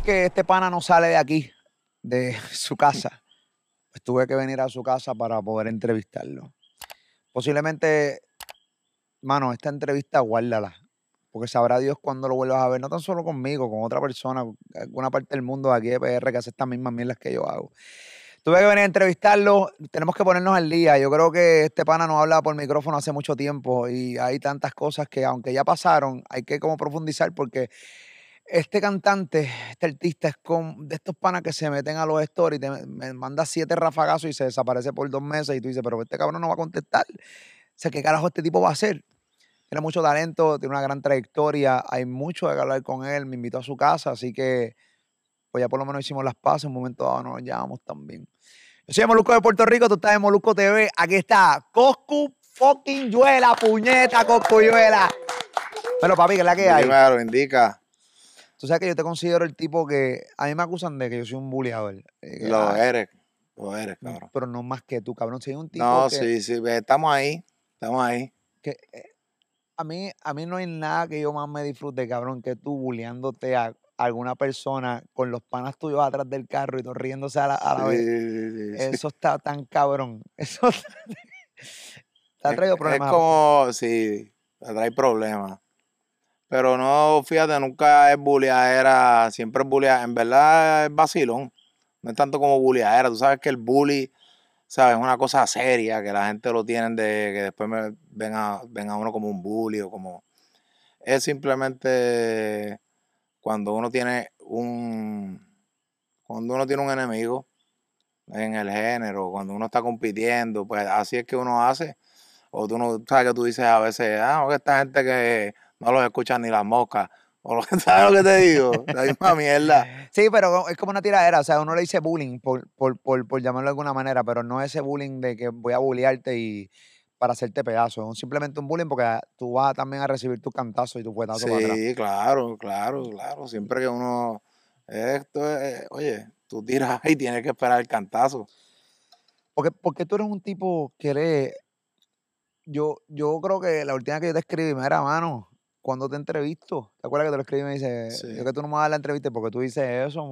que este pana no sale de aquí, de su casa, pues tuve que venir a su casa para poder entrevistarlo. Posiblemente, mano, esta entrevista guárdala, porque sabrá Dios cuándo lo vuelvas a ver, no tan solo conmigo, con otra persona, alguna parte del mundo de aquí de PR que hace estas mismas mierdas que yo hago. Tuve que venir a entrevistarlo, tenemos que ponernos al día. Yo creo que este pana no habla por micrófono hace mucho tiempo y hay tantas cosas que aunque ya pasaron, hay que como profundizar porque este cantante, este artista es con, de estos panas que se meten a los stories, te, me manda siete rafagazos y se desaparece por dos meses y tú dices, pero este cabrón no va a contestar. O sea, ¿qué carajo este tipo va a hacer? Tiene mucho talento, tiene una gran trayectoria, hay mucho de hablar con él, me invitó a su casa, así que pues ya por lo menos hicimos las pases, en un momento dado nos llamamos también. Yo soy Molusco de Puerto Rico, tú estás en Molusco TV, aquí está Coscu fucking Yuela, puñeta Yuela. Pero papi, ¿qué es la que hay? Primero, indica. Tú sabes que yo te considero el tipo que, a mí me acusan de que yo soy un bulliador. Eh, lo eres, lo eres, cabrón. Pero no más que tú, cabrón, soy un tipo No, sí, sí, estamos ahí, estamos ahí. Que, eh, a mí, a mí no hay nada que yo más me disfrute, cabrón, que tú bulleándote a alguna persona con los panas tuyos atrás del carro y tú riéndose a la, vez. Eso está tan cabrón. Eso está, ha traído problemas. Es como, sí, trae problemas. Pero no, fíjate, nunca es bulliadera, siempre es bulliadera. En verdad es vacilón. No es tanto como bulliadera. Tú sabes que el bully, ¿sabes? Es una cosa seria, que la gente lo tiene de que después me ven a, ven a uno como un bully o como... Es simplemente cuando uno tiene un cuando uno tiene un enemigo en el género, cuando uno está compitiendo, pues así es que uno hace. O tú no sabes que tú dices a veces, ah, esta gente que no los escucha ni las moscas. O lo, ¿Sabes lo que te digo? La misma mierda. Sí, pero es como una tiradera. O sea, uno le dice bullying, por, por, por, por llamarlo de alguna manera, pero no ese bullying de que voy a bullearte y para hacerte pedazo. Es simplemente un bullying porque tú vas también a recibir tu cantazo y tu puetazo sí, claro, claro, claro. Siempre que uno. Esto es, oye, tú tiras y tienes que esperar el cantazo. Porque, porque tú eres un tipo que eres. Yo, yo creo que la última que yo te escribí, me era mano, cuando te entrevisto, ¿te acuerdas que te lo escribí y me dice, yo que tú no me vas a dar la entrevista porque tú dices eso,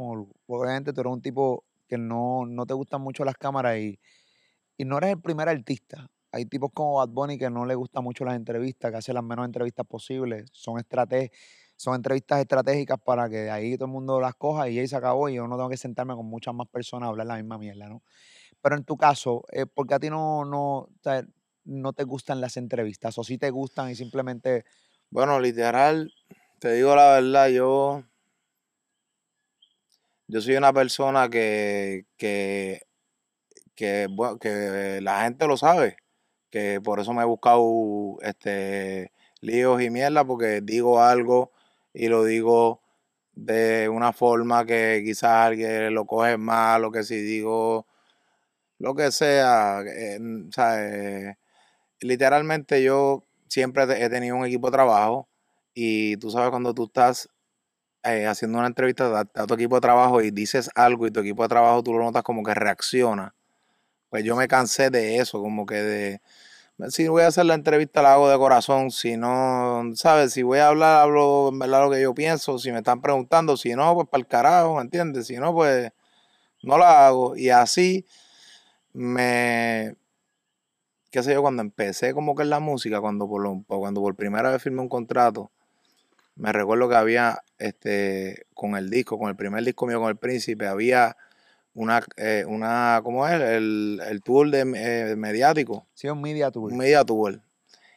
obviamente tú eres un tipo que no, no te gustan mucho las cámaras y, y no eres el primer artista hay tipos como Bad Bunny que no le gustan mucho las entrevistas, que hacen las menos entrevistas posibles. Son, son entrevistas estratégicas para que de ahí todo el mundo las coja y ahí se acabó y yo no tengo que sentarme con muchas más personas a hablar la misma mierda, ¿no? Pero en tu caso, eh, ¿por qué a ti no, no, no te gustan las entrevistas? ¿O sí te gustan y simplemente... Bueno, literal, te digo la verdad, yo... Yo soy una persona que, que, que, que la gente lo sabe que por eso me he buscado este líos y mierda, porque digo algo y lo digo de una forma que quizás alguien lo coge mal, o que si digo lo que sea, eh, literalmente yo siempre he tenido un equipo de trabajo y tú sabes cuando tú estás eh, haciendo una entrevista a, tu equipo de trabajo y dices algo y tu equipo de trabajo tú lo notas como que reacciona, pues yo me cansé de eso, como que de si voy a hacer la entrevista la hago de corazón, si no, ¿sabes? Si voy a hablar, hablo en verdad lo que yo pienso, si me están preguntando, si no, pues para el carajo, ¿me entiendes? Si no, pues no la hago. Y así me, qué sé yo, cuando empecé como que en la música, cuando por, lo, cuando por primera vez firmé un contrato, me recuerdo que había, este, con el disco, con el primer disco mío con el príncipe, había una, eh, una ¿cómo es? El, el tour de, eh, mediático. Sí, un media tour. Un media tour.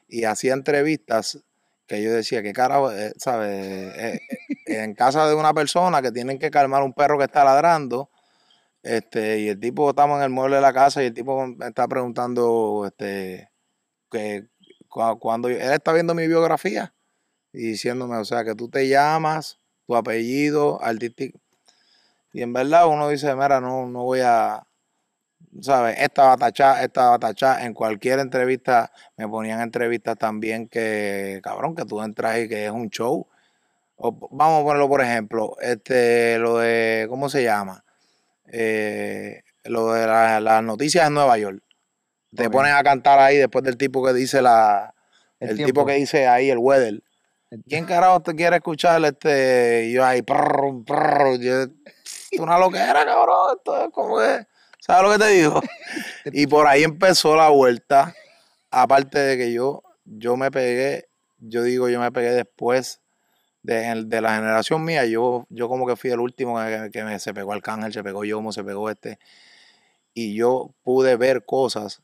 Y hacía entrevistas que yo decía, ¿qué carajo, eh, sabes? en casa de una persona que tienen que calmar un perro que está ladrando, este, y el tipo, estamos en el mueble de la casa y el tipo me está preguntando, este, que cuando él está viendo mi biografía y diciéndome, o sea, que tú te llamas, tu apellido, artístico, y en verdad uno dice, mira, no, no voy a, ¿sabes? Esta batachá, esta batachá. En cualquier entrevista me ponían entrevistas también que, cabrón, que tú entras y que es un show. vamos a ponerlo por ejemplo, este, lo de, ¿cómo se llama? Eh, lo de las noticias en Nueva York. Te ponen a cantar ahí después del tipo que dice la, el, tipo que dice ahí el weather. ¿quién carajo te quiere escuchar? Este, y yo ahí, prrr, prrr, yo, una loquera, cabrón, esto es como que, ¿sabes lo que te digo? Y por ahí empezó la vuelta, aparte de que yo, yo me pegué, yo digo, yo me pegué después de, de la generación mía, yo, yo como que fui el último que, que me, se pegó Arcángel, se pegó Yomo, se pegó este, y yo pude ver cosas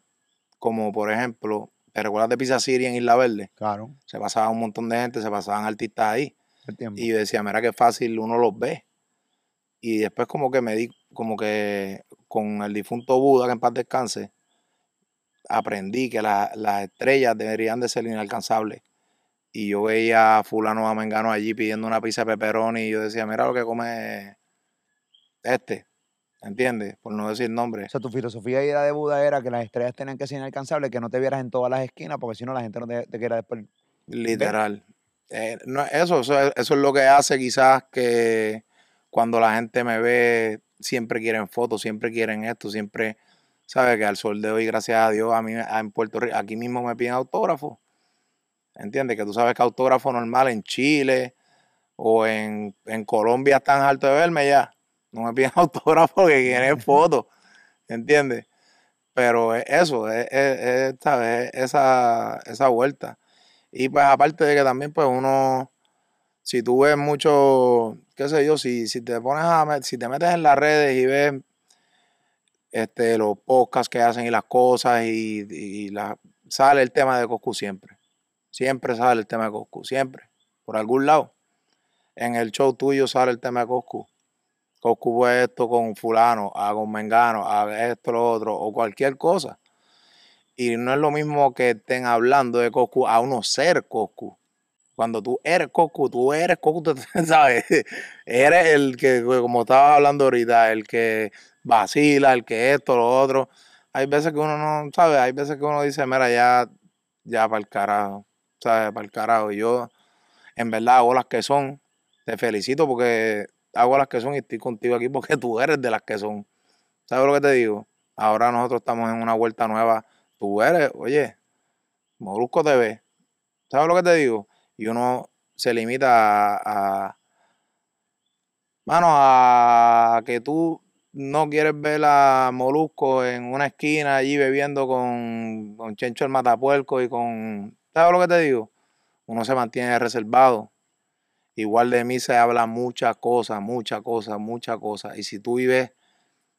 como, por ejemplo, ¿te recuerdas de Pizza City en Isla Verde? Claro, Se pasaba un montón de gente, se pasaban artistas ahí. Y yo decía, mira qué fácil uno los ve. Y después como que me di, como que con el difunto Buda, que en paz descanse, aprendí que la- las estrellas deberían de ser inalcanzables. Y yo veía a fulano a Mengano allí pidiendo una pizza de pepperoni y yo decía, mira lo que come este, ¿entiendes? Por no decir nombre. O sea, tu filosofía y la de Buda era que las estrellas tenían que ser inalcanzables, que no te vieras en todas las esquinas, porque si no la gente no te, te quiera después. Literal. Eh, no, eso, eso, es- eso es lo que hace quizás que cuando la gente me ve, siempre quieren fotos, siempre quieren esto, siempre, ¿sabes? Que al sol de hoy, gracias a Dios, a mí a- en Puerto Rico, aquí mismo me piden autógrafos. ¿Entiendes? Que tú sabes que autógrafo normal en Chile o en, en Colombia están alto de verme ya. No me piden autógrafo que quieren fotos. ¿Entiendes? Pero es eso, es, es- esa, esa vuelta. Y pues aparte de que también pues uno, si tú ves mucho, qué sé yo, si, si te pones a, si te metes en las redes y ves este, los podcasts que hacen y las cosas y, y la, sale el tema de Coscu siempre. Siempre sale el tema de Coscu, siempre. Por algún lado. En el show tuyo sale el tema de Coscu. Coscu fue esto con fulano, a con Mengano, a esto, lo otro, o cualquier cosa. Y no es lo mismo que estén hablando de Coscu a uno ser Coscu. Cuando tú eres Coscu, tú eres Coscu, ¿sabes? Eres el que, como estaba hablando ahorita, el que vacila, el que esto, lo otro. Hay veces que uno no, ¿sabes? Hay veces que uno dice, mira, ya, ya para el carajo, ¿sabes? Para el carajo. Y yo, en verdad, hago las que son. Te felicito porque hago las que son y estoy contigo aquí porque tú eres de las que son. ¿Sabes lo que te digo? Ahora nosotros estamos en una vuelta nueva. Tú eres, oye, Molusco TV. ¿Sabes lo que te digo? Y uno se limita a, a mano, a que tú no quieres ver a Molusco en una esquina allí bebiendo con, con Chencho el Matapuerco y con... ¿Sabes lo que te digo? Uno se mantiene reservado. Igual de mí se habla muchas cosas, muchas cosas, muchas cosas. Y si tú vives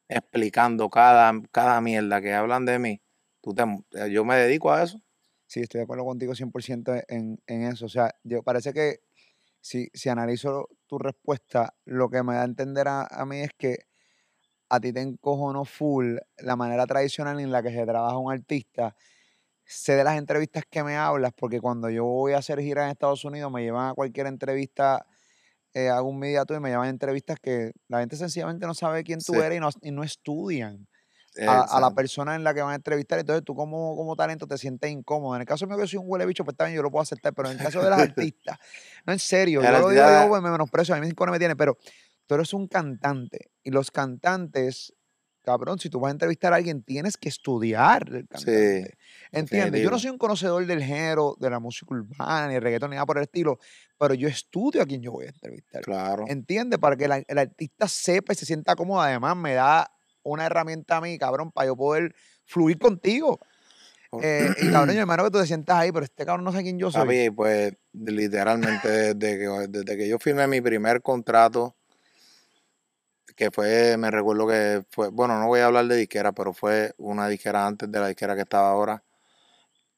explicando cada, cada mierda que hablan de mí, tú te, yo me dedico a eso. Sí, estoy de acuerdo contigo 100% en, en eso. O sea, yo parece que si, si analizo tu respuesta, lo que me da a entender a, a mí es que a ti te encojonó full la manera tradicional en la que se trabaja un artista. Sé de las entrevistas que me hablas, porque cuando yo voy a hacer gira en Estados Unidos, me llevan a cualquier entrevista, eh, hago un media y me llevan a entrevistas que la gente sencillamente no sabe quién tú Sí. eres y no, y no estudian a, a la persona en la que van a entrevistar. Entonces tú como, como talento te sientes incómodo. En el caso mío que soy un huele bicho, pues también yo lo puedo aceptar, pero en el caso de las artistas, no en serio, yo lo digo yo, me menosprecio, a mí me tiene, pero tú eres un cantante y los cantantes, cabrón, si tú vas a entrevistar a alguien, tienes que estudiar el cantante. ¿Entiendes? Yo no soy un conocedor del género, de la música urbana, ni reggaetón, ni nada por el estilo, pero yo estudio a quien yo voy a entrevistar. Claro. ¿Entiendes? Para que la- el artista sepa y se sienta cómodo. Además, me da una herramienta a mí, cabrón, para yo poder fluir contigo. Eh, y cabrón, yo hermano que tú te sientas ahí, pero este cabrón no sé quién yo soy. Papi, pues literalmente desde que, desde que yo firmé mi primer contrato, que fue, me recuerdo que fue, bueno, no voy a hablar de disquera, pero fue una disquera antes de la disquera que estaba ahora.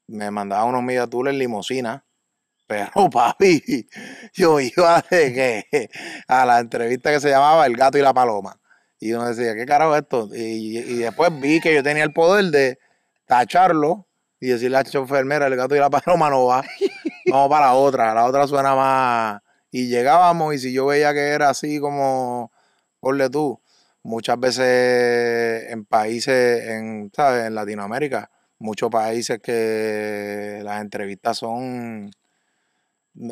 Me mandaba unos media tours en limosina, pero papi, yo iba de que a la entrevista que se llamaba El gato y la paloma. Y uno decía, ¿qué carajo es esto? Y, y después vi que yo tenía el poder de tacharlo y decirle a la enfermera, el gato y la paloma no va. Vamos para la otra, la otra suena más. Y llegábamos y si yo veía que era así como, ponle tú, muchas veces en países, en, ¿sabes? En Latinoamérica, muchos países que las entrevistas son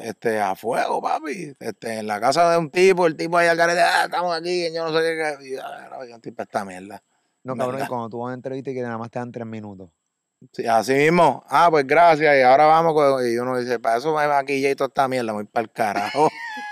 este, a fuego, papi. Este, en la casa de un tipo, el tipo ahí al carete, ah, estamos aquí, yo no sé qué. qué", Y, ah, no, yo tipo esta mierda. no, cabrón, cuando tú vas a una entrevista y que nada más te dan tres minutos. Sí, así mismo. Ah, pues gracias. Y ahora vamos. con- Y uno dice, para eso me maquillé y toda esta mierda, voy para el carajo.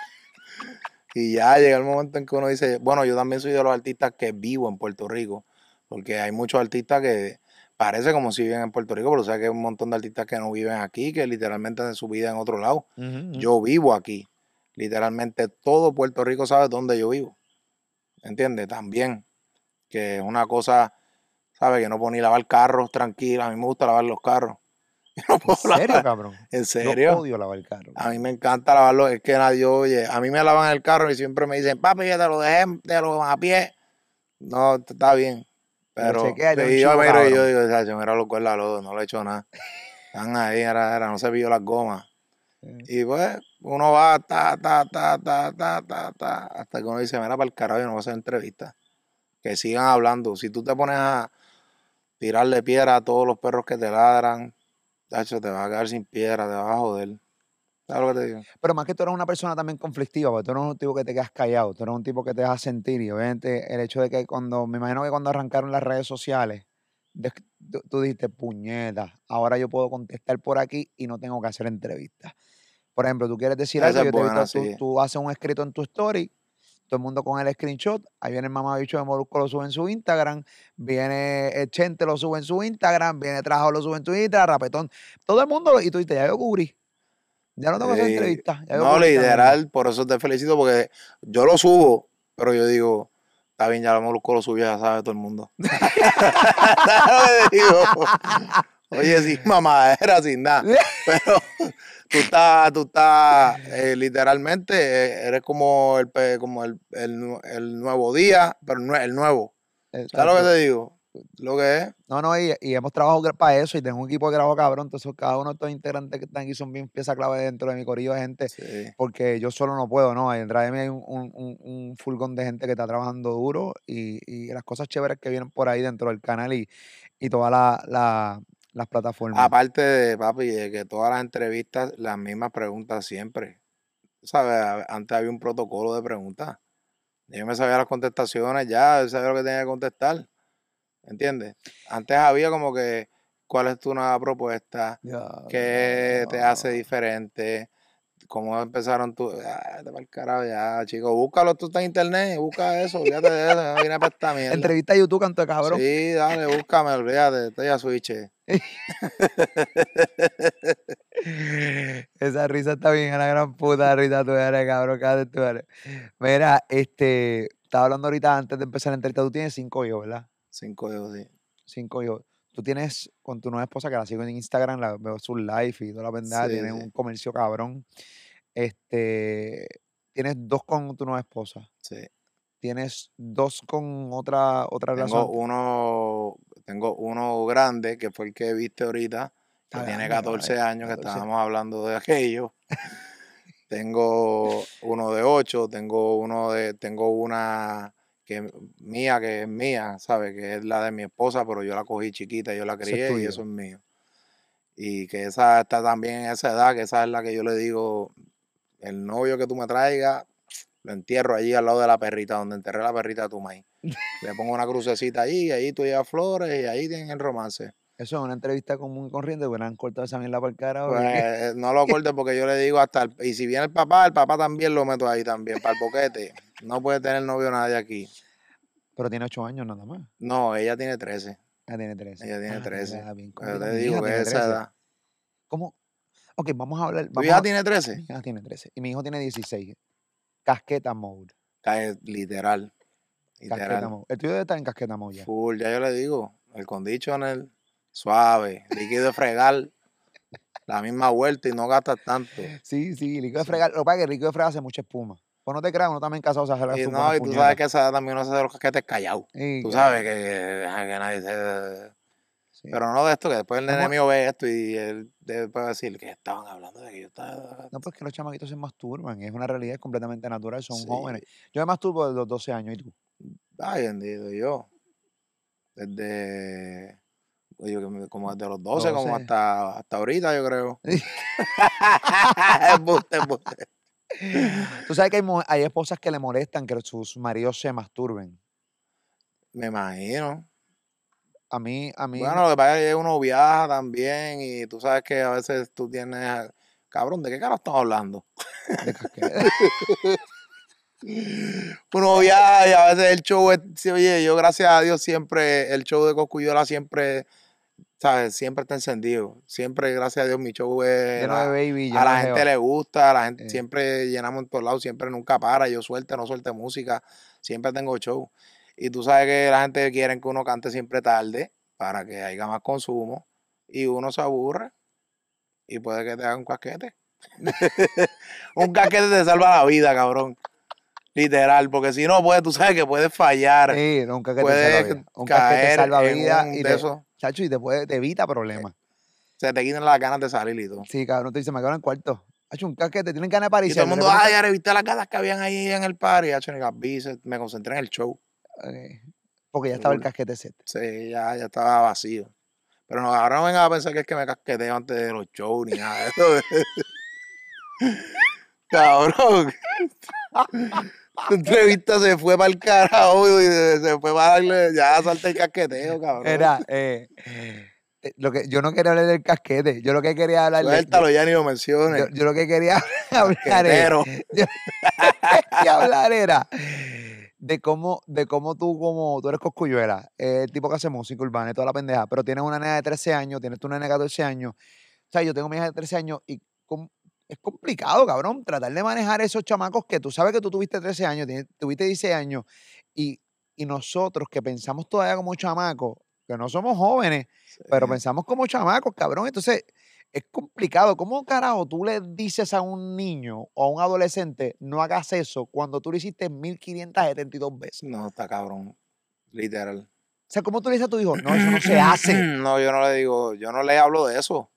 y ya llega el momento en que uno dice, bueno, yo también soy de los artistas que vivo en Puerto Rico. Porque hay muchos artistas que parece como si viven en Puerto Rico, pero o sea que hay un montón de artistas que no viven aquí, que literalmente hacen su vida en otro lado. Yo vivo aquí. Literalmente todo Puerto Rico sabe dónde yo vivo. ¿Entiendes? También. Que es una cosa, ¿sabes? Que no puedo ni lavar carros tranquila. A mí me gusta lavar los carros. Yo no ¿En puedo serio, lavar. cabrón? ¿En Yo serio? odio lavar el carro. A mí me encanta lavarlo. Es que nadie oye. A mí me lavan el carro y siempre me dicen, papi, ya te lo dejé, te lo a pie. No, está bien. Pero chequea y le da un y yo chivo, miro y yo digo, "Chacho, mira los cuerdas lodos, no le he hecho nada. Están ahí, era, era, no se vio las gomas. Y pues uno va ta, ta, ta, ta, ta, ta, ta, hasta que uno dice, mira, para el carajo, yo no voy a hacer entrevistas. Que sigan hablando. Si tú te pones a tirarle piedra a todos los perros que te ladran, tacho, te vas a quedar sin piedra, te vas a joder. ¿Sabes lo que te digo? Pero más que tú eres una persona también conflictiva, porque tú eres un tipo que te quedas callado, tú eres un tipo que te dejas sentir. Y obviamente el hecho de que cuando, me imagino que cuando arrancaron las redes sociales, tú, tú dijiste, puñeta, ahora yo puedo contestar por aquí y no tengo que hacer entrevistas. Por ejemplo, tú quieres decir Esa algo, yo te buena, visto, tú, sí. tú haces un escrito en tu story, todo el mundo con el screenshot, ahí viene el mamabicho de Molusco, lo sube en su Instagram, viene el Chente, lo sube en su Instagram, viene Trajo, lo sube en tu Instagram, Rapetón, todo el mundo, lo- y tú dices, ya yo cubrí, ya no tengo que hacer Sí. entrevistas. No, cubrí esta mierda". literal, por eso te felicito, porque yo lo subo, pero yo digo, está bien, ya lo Molusco lo subió, ya sabe todo el mundo. Oye, sin mamadera, sin nada. Pero tú estás, tú estás, eh, literalmente, eh, eres como el, pe- como el, el el nuevo día, pero no el nuevo. ¿Sabes lo que Exacto. te digo? Lo que es. No, no, y, y hemos trabajado para eso y tengo un equipo de trabajo cabrón. Entonces, cada uno de estos integrantes que están aquí son bien pieza clave dentro de mi corillo de gente, Sí. porque yo solo no puedo, ¿no? Detrás de mí hay un, un, un- furgón de gente que está trabajando duro y, y las cosas chéveres que vienen por ahí dentro del canal y, y todas la- la- las plataformas. Aparte de, papi, de que todas las entrevistas, las mismas preguntas siempre. ¿Sabes? Antes había un protocolo de preguntas. Yo me sabía las contestaciones ya, yo sabía lo que tenía que contestar. ¿Entiendes? Antes había como que, ¿cuál es tu nueva propuesta? ¿Qué te hace diferente? ¿Cómo empezaron tú? Ah, te el carajo ya, chico. Búscalo, tú estás en internet, busca eso, olvídate de eso, no viene para esta mierda. Entrevista a YouTube, canto de cabrón. Sí, dale, búscame, olvídate, estoy a switch. Esa risa está bien, a la gran puta risa tú eres, cabrón, cállate tú eres. Mira, este, estaba hablando ahorita antes de empezar la entrevista, tú tienes cinco hijos, ¿verdad? Cinco dedos, sí. Cinco hijos. Tú tienes con tu nueva esposa, que la sigo en Instagram, la veo sus live y toda la pendeja, Sí, tienes sí. un comercio cabrón. Este, tienes dos con tu nueva esposa, sí. Tienes dos con otra, otra Tengo relación. uno, tengo uno grande, que fue el que viste ahorita, que tiene grande, 14 caballo, años, que 14. estábamos hablando de aquello. tengo uno de 8, tengo uno de, tengo una que mía, que es mía, ¿sabes? Que es la de mi esposa, pero yo la cogí chiquita, yo la Eso es crié y eso es mío. Y que esa está también en esa edad, que esa es la que yo le digo, el novio que tú me traigas, lo entierro allí al lado de la perrita, donde enterré la perrita de tu maíz. Le pongo una crucecita allí, y ahí tú llevas flores y ahí tienen el romance. Eso es una entrevista común y corriente, hubieran cortado esa mierda por el carajo. Pues eh, no lo cortes porque yo le digo hasta, el- y si viene el papá, el papá también lo meto ahí también, para el boquete. No puede tener novio nadie aquí. Pero tiene ocho años nada más. No, ella tiene 13. Ella tiene 13. Ella tiene Ah, 13. mira, bien Pero conmigo, te mi digo que tiene esa 13. edad. ¿Cómo? Ok, vamos a hablar. ¿Tu Vamos hija a- tiene Mi 13? hija tiene 13 y mi hijo tiene 16. Casqueta mode. Cae literal. Casqueta Literal. mode. El tuyo debe estar en casqueta mode ya. Full, ya yo le digo. El conditioner, suave, líquido de fregar, la misma vuelta y no gastas tanto. Sí, sí, líquido de fregar. Lo que pasa es que el líquido de fregar hace mucha espuma. Pues no te creas, uno también casado se hace Y sus no, y tú sabes que esa también uno se hace los casquetes callados. Y Tú sabes que, que- que nadie se... sí. Pero no de esto, que después el nene Vamos- mío ve esto y él después va a decir que estaban hablando de que yo estaba... No, pues que los chamaquitos se masturban. Es una realidad completamente natural. Son Sí. jóvenes. Yo me masturbo desde los 12 años. ¿Y tú? Ay, bendito, yo. Desde... oye, como desde los 12, como 12. hasta, hasta ahorita, yo creo. Embuste, embuste. Tú sabes que hay, hay esposas que le molestan que sus maridos se masturben. Me imagino. A mí, a mí. Bueno, lo que pasa es que uno viaja también y tú sabes que a veces tú tienes. Cabrón, ¿de qué cara estamos hablando? Uno viaja y a veces el show es. Oye, yo gracias a Dios siempre, el show de Coscuyola siempre, ¿sabes? Siempre está encendido. Siempre, gracias a Dios, mi show es. lleno de baby. a la gente le gusta, a la gente Eh. siempre llenamos en todos lados, siempre nunca para. Yo suelte, no suelte música, siempre tengo show. Y tú sabes que la gente quiere que uno cante siempre tarde para que haya más consumo y uno se aburre y puede que te haga un casquete. un casquete te salva la vida, cabrón. Literal, porque si no, pues tú sabes que puedes fallar, Sí, no, un casquete puedes salva vida. Un casquete caer salva en vida un y te, chacho, y te, puede, te evita problemas. se te quitan las ganas de salir y todo. Sí, cabrón, te dice, me quedo en el cuarto. Hacho, un casquete, tienen ganas de parir. Y todo el mundo, ay, ahora viste las ganas que habían ahí en el party, hacho, ni las vi, me concentré en el show. Porque ya estaba el casquete set. Sí, ya, ya estaba vacío. Pero no, ahora no vengan a pensar que es que me casqueteo antes de los shows ni nada de eso. Cabrón. Tu entrevista se fue para el carajo y se fue para darle, ya salta el casqueteo, cabrón. Era, eh, eh, lo que, yo no quería hablar del casquete, yo lo que quería hablar Suéltalo, ya ni lo menciones. yo, yo lo que quería hablar era, Casquetero. quería hablar era de cómo, de cómo tú, como tú eres coscuyuela, eh, el tipo que hace música urbana y toda la pendeja, pero tienes una nena de 13 años, tienes tu nena de 14 años, o sea, yo tengo mi hija de 13 años y es complicado, cabrón, tratar de manejar esos chamacos que tú sabes que tú tuviste 13 años, tienes- tuviste 16 años y, y nosotros que pensamos todavía como chamacos, que no somos jóvenes, pero pensamos como chamacos, cabrón. Entonces, es complicado. ¿Cómo carajo tú le dices a un niño o a un adolescente no hagas eso cuando tú lo hiciste 1572 veces? No, está cabrón. Literal. O sea, ¿cómo tú le dices a tu hijo? No, eso no se hace. No, yo no le digo, yo no le hablo de eso.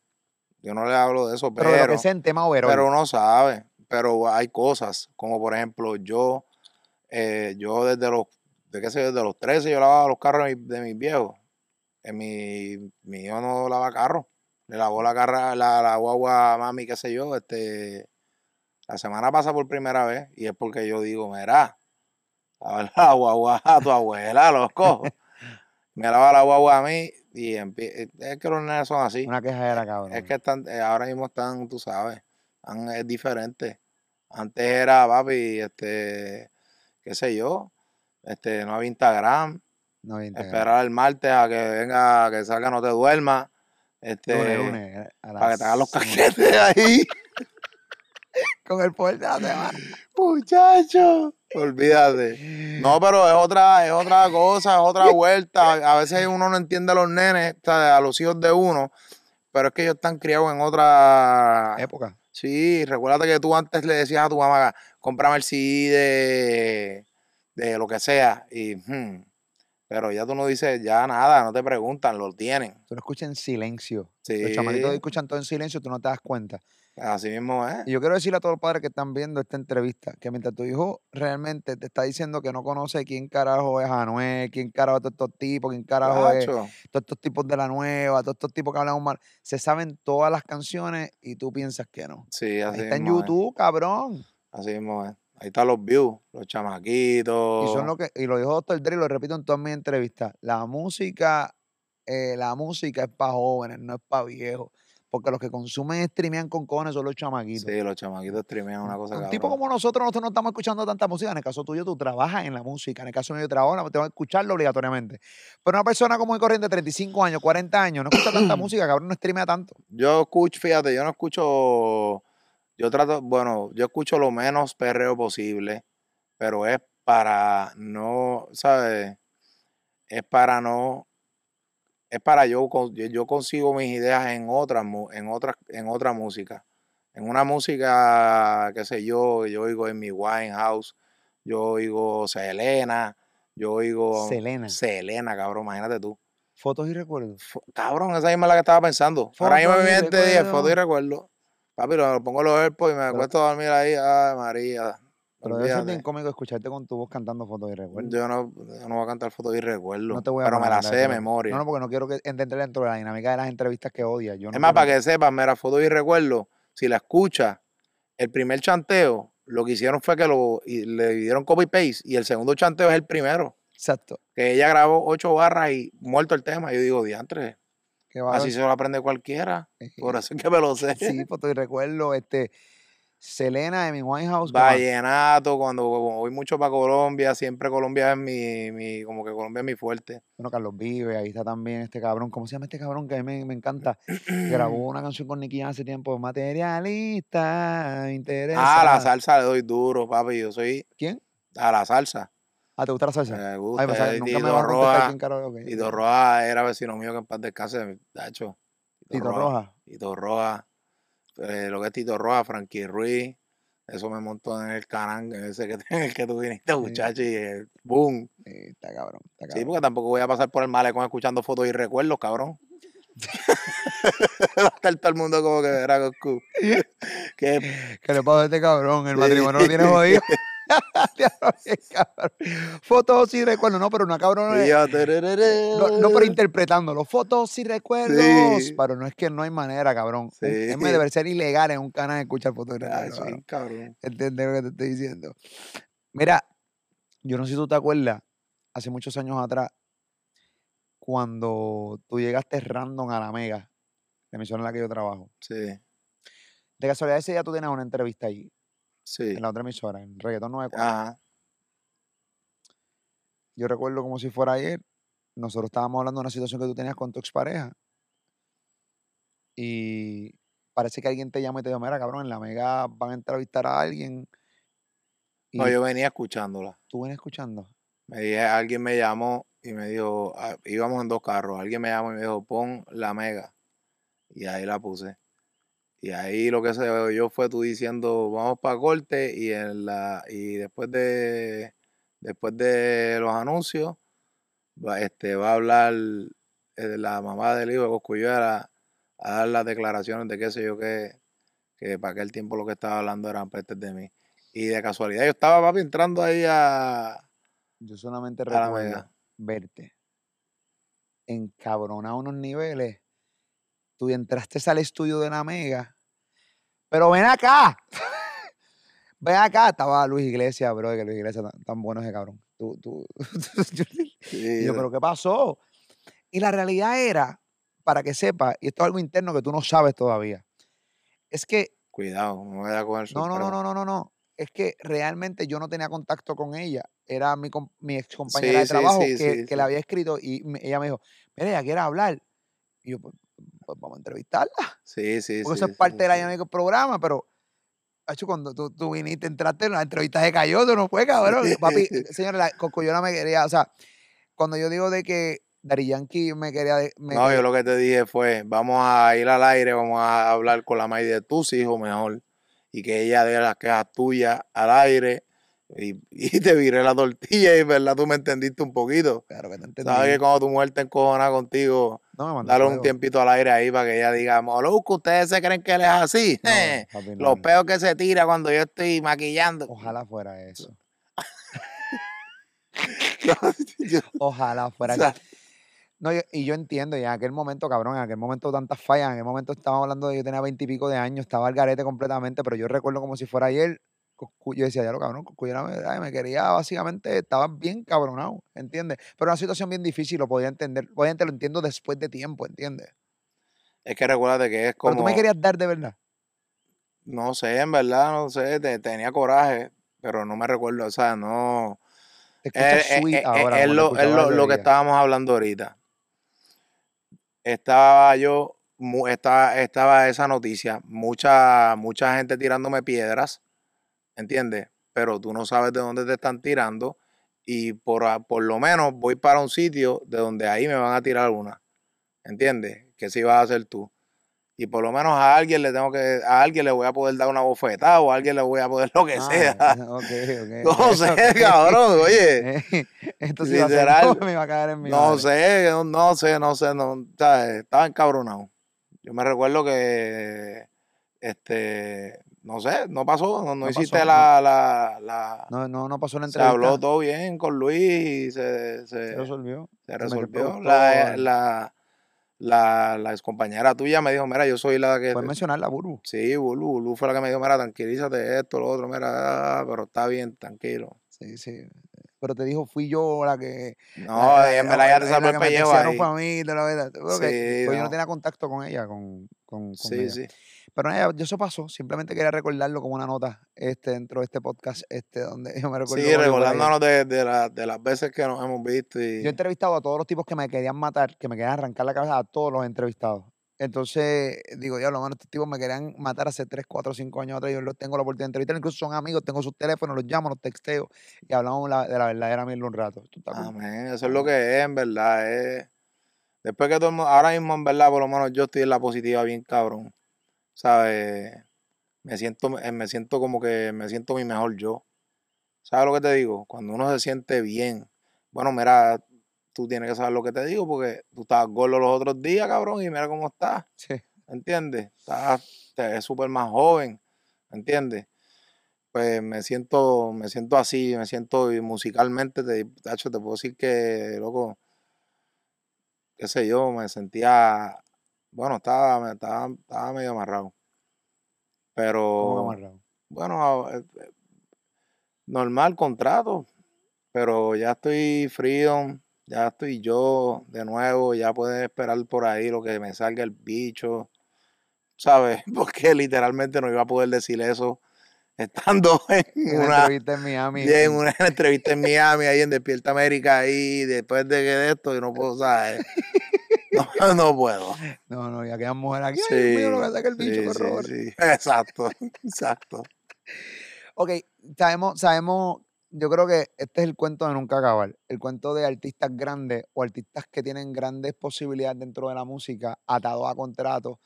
Yo no le hablo de eso, Pero, pero, lo que sea en tema overall. pero uno sabe. Pero hay cosas, como por ejemplo, yo, eh, yo desde los, de qué sé, desde los 13 yo lavaba los carros de, mi- de mis viejos. En mi, mi hijo no lava carro. Le lavó la carra, la, la guagua a mami, qué sé yo, este, la semana pasa por primera vez, y es porque yo digo, mira, lava la guagua a tu abuela, loco. Me lava la guagua a mí, y empie- es que los nenes son así. Una queja era, cabrón. Es que están, eh, ahora mismo están, tú sabes, están, es diferente. Antes era, papi, este, qué sé yo, este, no había Instagram, no había integrado. esperar el martes a que venga, a que salga, no te duermas, este, Lunes, lunes. eh, para que te hagan los nueve. casquetes ahí, Con el poder de la semana. muchacho, olvídate. No, pero es otra, es otra cosa, es otra vuelta. A veces uno no entiende a los nenes, o sea, a los hijos de uno, pero es que ellos están criados en otra Época. Sí, recuérdate que tú antes le decías a tu mamá, cómprame el CD de, de lo que sea. Y, hmm, pero ya tú no dices ya nada, no te preguntan, lo tienen. Tú lo escuchas en silencio. Sí, Los chamaquitos escuchan todo en silencio, tú no te das cuenta. así mismo es. Y yo quiero decirle a todos los padres que están viendo esta entrevista que mientras tu hijo realmente te está diciendo que no conoce quién carajo es Anuel, quién carajo es todos estos tipos, quién carajo es todos estos tipos de la nueva, todos estos tipos que hablan mal, se saben todas las canciones y tú piensas que no. Sí, así Ahí está en es, YouTube, cabrón. Así mismo es. Ahí están los views, los chamaquitos. Y son lo que, y lo dijo Dr. Dre y lo repito en todas mis entrevistas. La música, eh, la música es para jóvenes, no es para viejos. Porque los que consumen y streamean con cojones son los chamaquitos. Sí, los chamaquitos streamean una cosa Un cabrón. tipo como nosotros, nosotros no estamos escuchando tanta música. En el caso tuyo, tú trabajas en la música. En el caso mío, yo trabajo, tengo que escucharlo obligatoriamente. Pero una persona como de corriente, 35 años, 40 años, no escucha tanta música, cabrón, no streamea tanto. Yo escucho, fíjate, yo no escucho, yo trato, bueno, yo escucho lo menos perreo posible, pero es para no, ¿sabes? Es para no, es para yo, yo, consigo mis ideas en otras, en otras, en otra música. En una música, qué sé yo, yo oigo en mi Winehouse, yo oigo Selena, yo oigo Selena. Selena, cabrón, imagínate tú. Fotos y recuerdos. Cabrón, esa misma es la que estaba pensando. Ahora mismo en Fotos mi y recuerdos. Papi, lo pongo los AirPods y me acuesto a dormir ahí. Ay, María. Pero debe ser bien cómico escucharte con tu voz cantando fotos y recuerdos. Yo no, yo no voy a cantar fotos y recuerdo. No te voy a pero me poner a la cantar sé de memoria. No, no, porque no quiero que entre dentro de la dinámica de las entrevistas que odias. Yo no es más, para que sepas, mira, fotos y recuerdo, si la escuchas, el primer chanteo, lo que hicieron fue que lo, y le dieron copy paste y el segundo chanteo es el primero. Exacto. Que ella grabó ocho barras y muerto el tema. Yo digo, diantre, así se lo aprende cualquiera. Por eso es que me lo sé. Sí, pues te recuerdo, este, Selena de mi Winehouse. Vallenato, cuando voy mucho para Colombia, siempre Colombia es mi, mi, como que Colombia es mi fuerte. Bueno, Carlos Vive, ahí está también este cabrón. ¿Cómo se llama este cabrón que a mí me, me encanta? Grabó una canción con Nicky hace tiempo. Materialista, interesa. Ah, la salsa le doy duro, papi. Yo soy ¿Quién? a la salsa. Ah, ¿te gusta la salsa? Me Ay, gusta. pensaba- nunca me Tito a contestar Roja, ok. Tito Roja era vecino mío que en paz descanse, Tacho. Tito Roja. Tito Roja. eh, lo que es Tito Roja, Frankie Ruiz. Eso me montó en el canal, en ese que, en el que tú viniste, muchacho, y el boom. Sí, está cabrón, está Sí, porque tampoco voy a pasar por el malecón escuchando fotos y recuerdos, cabrón. Va a estar todo el mundo como que verá Goku. que ¿Qué le pasa a este cabrón? El matrimonio lo tiene jodido. Fotos sí recuerdo, no, pero una cabrón. y tererere. No, no, pero interpretándolo. Fotos y recuerdos. Sí. Pero no es que no hay manera, cabrón. Sí. Es debe ser ilegal en un canal escuchar fotos y recuerdos. sí, cabrón. ¿Entiendes lo que te estoy diciendo? Mira, yo no sé si tú te acuerdas, hace muchos años atrás, cuando tú llegaste random a la Mega, la emisora en la que yo trabajo. Sí, De casualidad, ese día tú tenías una entrevista allí, sí. en la otra emisora, en Reggaetón 94. Ajá. Yo recuerdo como si fuera ayer, nosotros estábamos hablando de una situación que tú tenías con tu expareja. Y parece que alguien te llama y te dijo, mira, cabrón, en la Mega van a entrevistar a alguien. Y No, yo venía escuchándola. tú vienes escuchando. Me dije, alguien me llamó y me dijo, ah, íbamos en dos carros, alguien me llamó y me dijo, pon la mega. Y ahí la puse. Y ahí lo que se oyó fue tú diciendo, vamos para corte y en la y después de después de los anuncios va, este, va a hablar eh, la mamá del hijo de Coscuyuela a dar las declaraciones de qué sé yo qué, que para aquel tiempo lo que estaba hablando eran pestes de mí. Y de casualidad yo estaba papi entrando ahí a, Yo solamente recuerdo verte encabronado a unos niveles. Tú entraste al estudio de la Mega. Pero ven acá. ven acá. Estaba Luis Iglesias, bro, que Luis Iglesias tan, tan bueno ese cabrón. Tú, tú, Sí, yo, pero ¿qué pasó? Y la realidad era, para que sepas, y esto es algo interno que tú no sabes todavía, es que Cuidado, no me vaya a coger no, no, no, no, no, no, no. Es que realmente yo no tenía contacto con ella. Era mi, mi ex compañera de Sí, trabajo sí, que, sí, que le había escrito y me- ella me dijo, mira, ella quiere hablar. Y yo, pues, vamos a entrevistarla. Sí, sí, Porque sí. eso es sí, parte de la dinámica del programa, pero, hecho, cuando tú, tú viniste, entraste en la entrevista de cayó, tú no fue, cabrón. Papi, señores, la Coscoyola me quería, o sea, cuando yo digo de que Dari Yankee me quería... me No, yo lo que te dije fue, vamos a ir al aire, vamos a hablar con la madre de tus hijos mejor. Y que ella dé las quejas tuyas al aire. Y, y te viré la tortilla y verdad tú me entendiste un poquito. Claro que te entendí. Sabes que cuando tu mujer te encojona contigo, No dale un tiempito al aire ahí para que ella diga, Molusco, ¿ustedes se creen que él es así? No, Eh, papi, no, Los peos que se tira cuando yo estoy maquillando. Ojalá fuera eso. Yo- Ojalá fuera o sea, eso. No, yo- y yo entiendo, y en aquel momento, cabrón, en aquel momento tantas fallas, en aquel momento estábamos hablando de yo tenía veintipico de años, estaba al garete completamente, pero yo recuerdo como si fuera ayer, yo decía, ya lo cabrón, Coscuyola me, quería básicamente, estaba bien cabronado, ¿entiendes? Pero una situación bien difícil, lo podía entender, obviamente lo entiendo después de tiempo, ¿entiendes? es que recuérdate que es Pero como... tú me querías dar de verdad. No sé, en verdad, no sé, te- tenía coraje, pero no me recuerdo, o sea, no... Te eh, sweet ahora. te lo, lo- que estábamos hablando ahorita. Estaba yo, estaba, estaba esa noticia, mucha, mucha gente tirándome piedras, ¿entiendes? Pero tú no sabes de dónde te están tirando y por, por lo menos voy para un sitio de donde ahí me van a tirar una, ¿entiendes? Que si vas a hacer tú. Y por lo menos a alguien le tengo que, a alguien le voy a poder dar una bofetada o a alguien le voy a poder lo que Ah, sea. ok, ok. No ok, sé, cabrón, oye. Eh, Esto sí va a ser, Literal. me iba a caer en mi No madre. sé, no, no sé, no sé, no, ¿sabes? estaba encabronado. Yo me recuerdo que, este, no sé, no pasó, no, no No hiciste pasó, la, la, la, No, no, no pasó la se entrevista. habló todo bien con Luis y se, se, Se resolvió. se resolvió. La, productor. la, la, la excompañera tuya me dijo, mira, yo soy la que... Puedes mencionar la Burbu. Sí, Bulu, Bulu fue la que me dijo, mira, tranquilízate esto, lo otro, mira, ah, pero está bien, tranquilo. Sí, sí. pero te dijo, fui yo la que. No, la- en la- ya te la- la me pellejo ahí. fue a mí, te la verdad. Sí, pues yo no no. tenía contacto con ella, con, con, con Sí, ella. sí. Pero nada, yo eso pasó. Simplemente quería recordarlo como una nota este, dentro de este podcast, este, donde yo me recuerdo. Sí, recordándonos de, de, la- de las veces que nos hemos visto y Yo he entrevistado a todos los tipos que me querían matar, que me querían arrancar la cabeza, a todos los he entrevistado. Entonces, digo, diablo, mano, estos tipos me querían matar hace 3, 4, 5 años atrás. Yo los tengo la oportunidad de entrevistar. Incluso son amigos, tengo sus teléfonos, los llamo, los texteo y hablamos la- de la verdadera mierda un rato. Amén, eso es lo que es, en verdad. Es... Después que todo el mundo, ahora mismo, en verdad, por lo menos yo estoy en la positiva bien cabrón. ¿Sabes? Me siento, me siento como que me siento mi mejor yo. ¿Sabes lo que te digo? Cuando uno se siente bien. Bueno, mira, tú tienes que saber lo que te digo porque tú estabas gordo los otros días, cabrón, y mira cómo estás. Sí. ¿Entiendes? Estás, te ves súper más joven. ¿Entiendes? Pues me siento, me siento así, me siento y musicalmente, te, tacho, te puedo decir que, loco, qué sé yo, me sentía, bueno, estaba, estaba, estaba medio amarrado. ¿Cómo Pero, amarrado? bueno, eh, eh, normal contrato, pero ya estoy freedom, ya estoy yo de nuevo, ya pueden esperar por ahí lo que me salga el bicho, ¿sabes? Porque literalmente no iba a poder decir eso estando en una una, entrevista en Miami. en una entrevista en Miami, ahí en Despierta América, ahí después de que de esto, yo no puedo, ¿sabes? No, no puedo. No, no, y aquella mujer aquí, ay, Dios mío, lo que saca el bicho, sí, horror. sí, sí. Exacto, exacto. Ok, sabemos, sabemos, yo creo que este es el cuento de nunca acabar. El cuento de artistas grandes o artistas que tienen grandes posibilidades dentro de la música, atados a contratos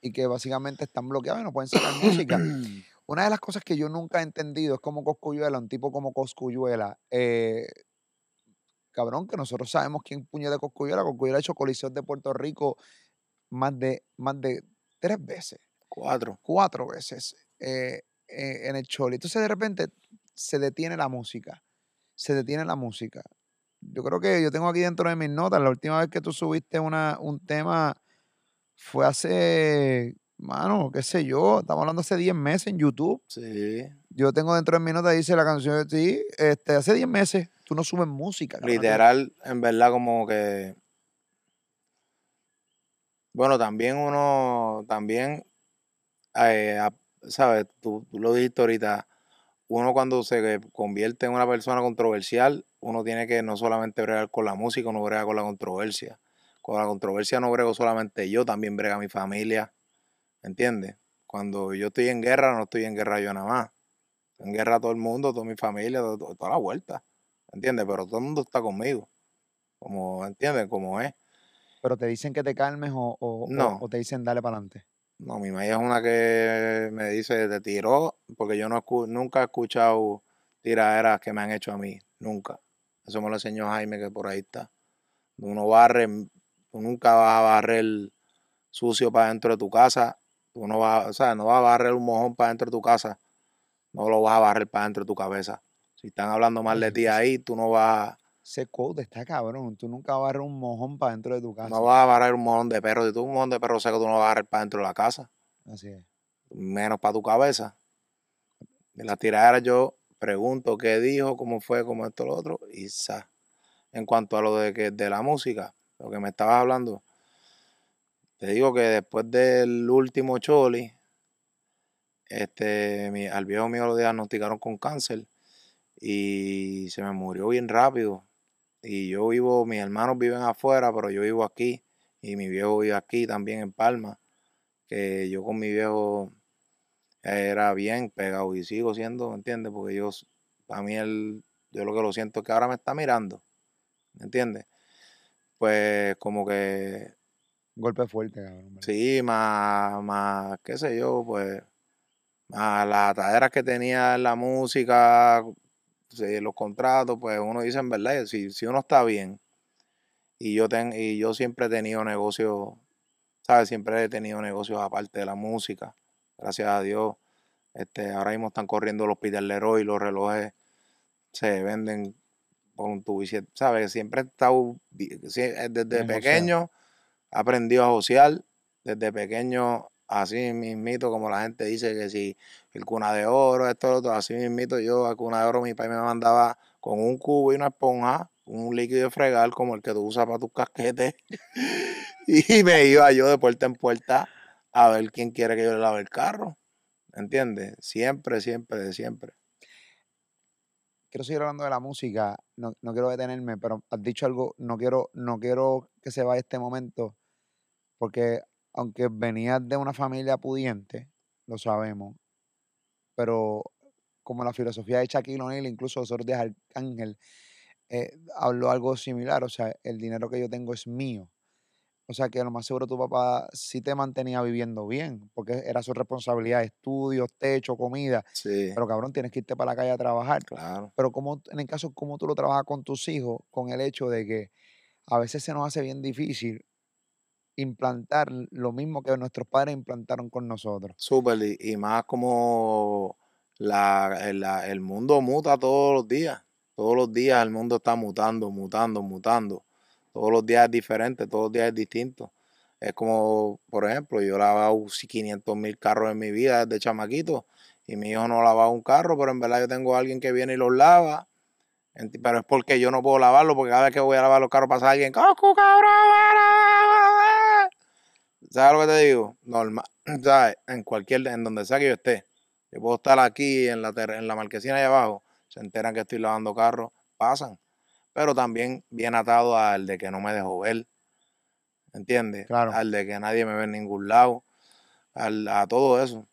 y que básicamente están bloqueados y no pueden sacar música. Una de las cosas que yo nunca he entendido es como Coscuyuela, un tipo como Coscuyuela, eh, cabrón, que nosotros sabemos quién puño de Coscuyuela. Coscuyuela ha hecho coliseos de Puerto Rico más de, más de tres veces Cuatro. cuatro veces eh, eh, en el Choli. Entonces de repente se detiene la música. Se detiene la música. Yo creo que yo tengo aquí dentro de mis notas, la última vez que tú subiste una, un tema fue hace, mano, qué sé yo, estamos hablando hace 10 meses en YouTube. Sí. Yo tengo dentro de mis notas, dice la canción de ti, este, hace 10 meses tú no subes música. Literal, en verdad, como que. Bueno, también uno, también, eh, ¿sabes? Tú, lo dijiste ahorita, uno cuando se convierte en una persona controversial, uno tiene que no solamente bregar con la música, uno brega con la controversia. Con la controversia no brego solamente yo, también brega mi familia, ¿entiendes? Cuando yo estoy en guerra, no estoy en guerra yo nada más. En guerra todo el mundo, toda mi familia, to- to- toda la vuelta. ¿Entiendes? Pero todo el mundo está conmigo, como, ¿entiendes? Como es. Pero te dicen que te calmes o, o- o- No. o te dicen dale para adelante. No, mi mamá es una que me dice, te tiró, porque yo no escu- nunca he escuchado tiraderas que me han hecho a mí, nunca. Eso me lo enseñó Jaime, que por ahí está. Uno barre, tú nunca vas a barrer sucio para dentro de tu casa, tú no vas, o sea, no vas a barrer un mojón para dentro de tu casa, no lo vas a barrer para dentro de tu cabeza. Si están hablando mal de ti ahí, tú no vas, Ese quote está cabrón. Tú nunca vas a un mojón para dentro de tu casa. no vas a barrer un mojón de perro. Si tú un mojón de perro seco, tú no vas a barrer para dentro de la casa. Así es. menos para tu cabeza. En la tiradera yo pregunto qué dijo, cómo fue, cómo esto, lo otro, y sa. En cuanto a lo de que de la música, lo que me estabas hablando, te digo que después del último Choli, este, mi- al viejo mío lo diagnosticaron con cáncer y se me murió bien rápido. Y yo vivo, mis hermanos viven afuera, pero yo vivo aquí y mi viejo vive aquí también en Palma que yo con mi viejo era bien pegado y sigo siendo, ¿me entiendes? Porque yo, a mí él, yo lo que lo siento es que ahora me está mirando, ¿me entiendes? Pues como que Golpe fuerte, cabrón. sí, más, más, qué sé yo, pues, más las ataderas que tenía en la música, sí, los contratos, pues uno dice en verdad, si, si uno está bien, y yo, ten, y yo siempre he tenido negocios, ¿sabes? Siempre he tenido negocios aparte de la música, gracias a Dios. Este, ahora mismo están corriendo los Peter Leroy, los relojes se venden por un tubo, y ¿sabes? Siempre he estado, eh, desde pequeño, he aprendido a josear, desde pequeño, así mismito, como la gente dice que si el cuna de oro, esto, lo otro, así mismito, yo a cuna de oro, mi padre me mandaba con un cubo y una esponja, un líquido de fregar como el que tú usas para tus casquetes. y me iba yo de puerta en puerta a ver quién quiere que yo le lave el carro. ¿Entiendes? Siempre, siempre, de siempre. Quiero seguir hablando de la música, no, no quiero detenerme, pero has dicho algo, no quiero, no quiero que se vaya este momento, porque aunque venías de una familia pudiente, lo sabemos, pero como la filosofía de Shaquille O'Neal, incluso los otros días Arcángel, eh, habló algo similar, o sea, el dinero que yo tengo es mío. O sea que lo más seguro tu papá sí te mantenía viviendo bien, porque era su responsabilidad, estudios, techo, comida. Sí, Pero cabrón, tienes que irte para la calle a trabajar. claro. Pero como, en el caso, como tú lo trabajas con tus hijos, con el hecho de que a veces se nos hace bien difícil implantar lo mismo que nuestros padres implantaron con nosotros. Súper, y, más como la, el, la- el mundo muta todos los días. Todos los días el mundo está mutando, mutando, mutando. Todos los días es diferente, todos los días es distinto. Es como, por ejemplo, yo lavado 500 mil carros en mi vida desde chamaquito y mi hijo no ha lavado un carro, pero en verdad yo tengo a alguien que viene y los lava. Pero es porque yo no puedo lavarlo, porque cada vez que voy a lavar los carros pasa alguien, ¡Coco, cabrón! ¿Sabes lo que te digo? Normal, ¿sabes? En cualquier, en donde sea que yo esté. Yo puedo estar aquí en la, en la marquesina ahí abajo, se enteran que estoy lavando carros, pasan. Pero también bien atado al de que no me dejo ver, ¿entiendes? Claro. Al de que nadie me ve en ningún lado, al, a todo eso.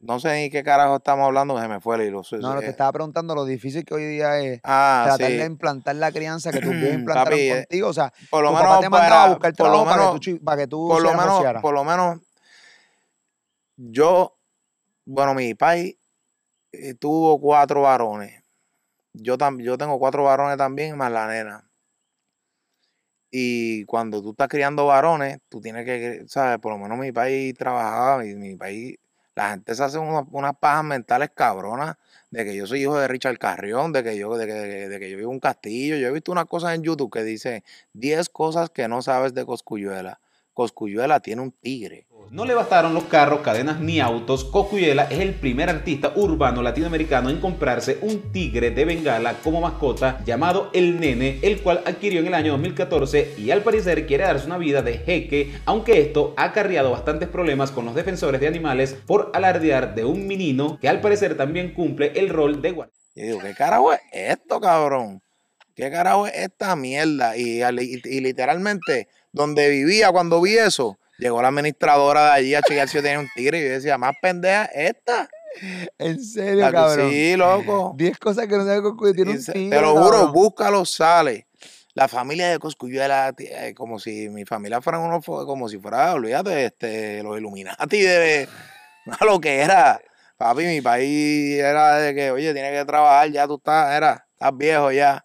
No sé ni qué carajo estamos hablando, se me fue el hilo. No, no, te eh. estaba preguntando lo difícil que hoy día es Ah, tratar sí. de implantar la crianza que tus viejos implantaron Papi, eh, contigo. O sea, Por lo tu menos papá te mandaba a para- buscar por lo trabajo para, menos- que tú, para que tú por lo menos, por lo menos, yo, bueno, mi país eh, tuvo cuatro varones. Yo, tam- yo tengo cuatro varones también, más la nena. Y cuando tú estás criando varones, tú tienes que, ¿sabes? Por lo menos mi país trabajaba, mi, mi país, la gente se hace unas, unas pajas mentales cabronas de que yo soy hijo de Richard Carrión, de que yo, de que, de que yo vivo un castillo. Yo he visto unas cosas en YouTube que dice 10 cosas que no sabes de Coscuyuela. Coscuyuela tiene un tigre. No le bastaron los carros, cadenas ni autos. Coscuyuela es el primer artista urbano latinoamericano en comprarse un tigre de Bengala como mascota llamado El Nene, el cual adquirió en el año 2014 y al parecer quiere darse una vida de jeque, aunque esto ha acarreado bastantes problemas con los defensores de animales por alardear de un menino que al parecer también cumple el rol de guardia. Y digo, ¿qué carajo es esto, cabrón? ¿Qué carajo es esta mierda? Y, y- y literalmente, donde vivía cuando vi eso, llegó la administradora de allí a chequear si yo tenía un tigre y yo decía, más pendeja esta. En serio, La cabrón. Sí, loco. 10 cosas que no sabes que tiene Y un tigre, te lo juro, cabrón. búscalo, sale. La familia de Coscuyuela, ti- eh, como si mi familia fueran unos, fo- como si fuera, olvídate, este, los Illuminati de lo que era. Papi, mi país era de que, oye, tienes que trabajar, ya tú estás, era, estás viejo ya.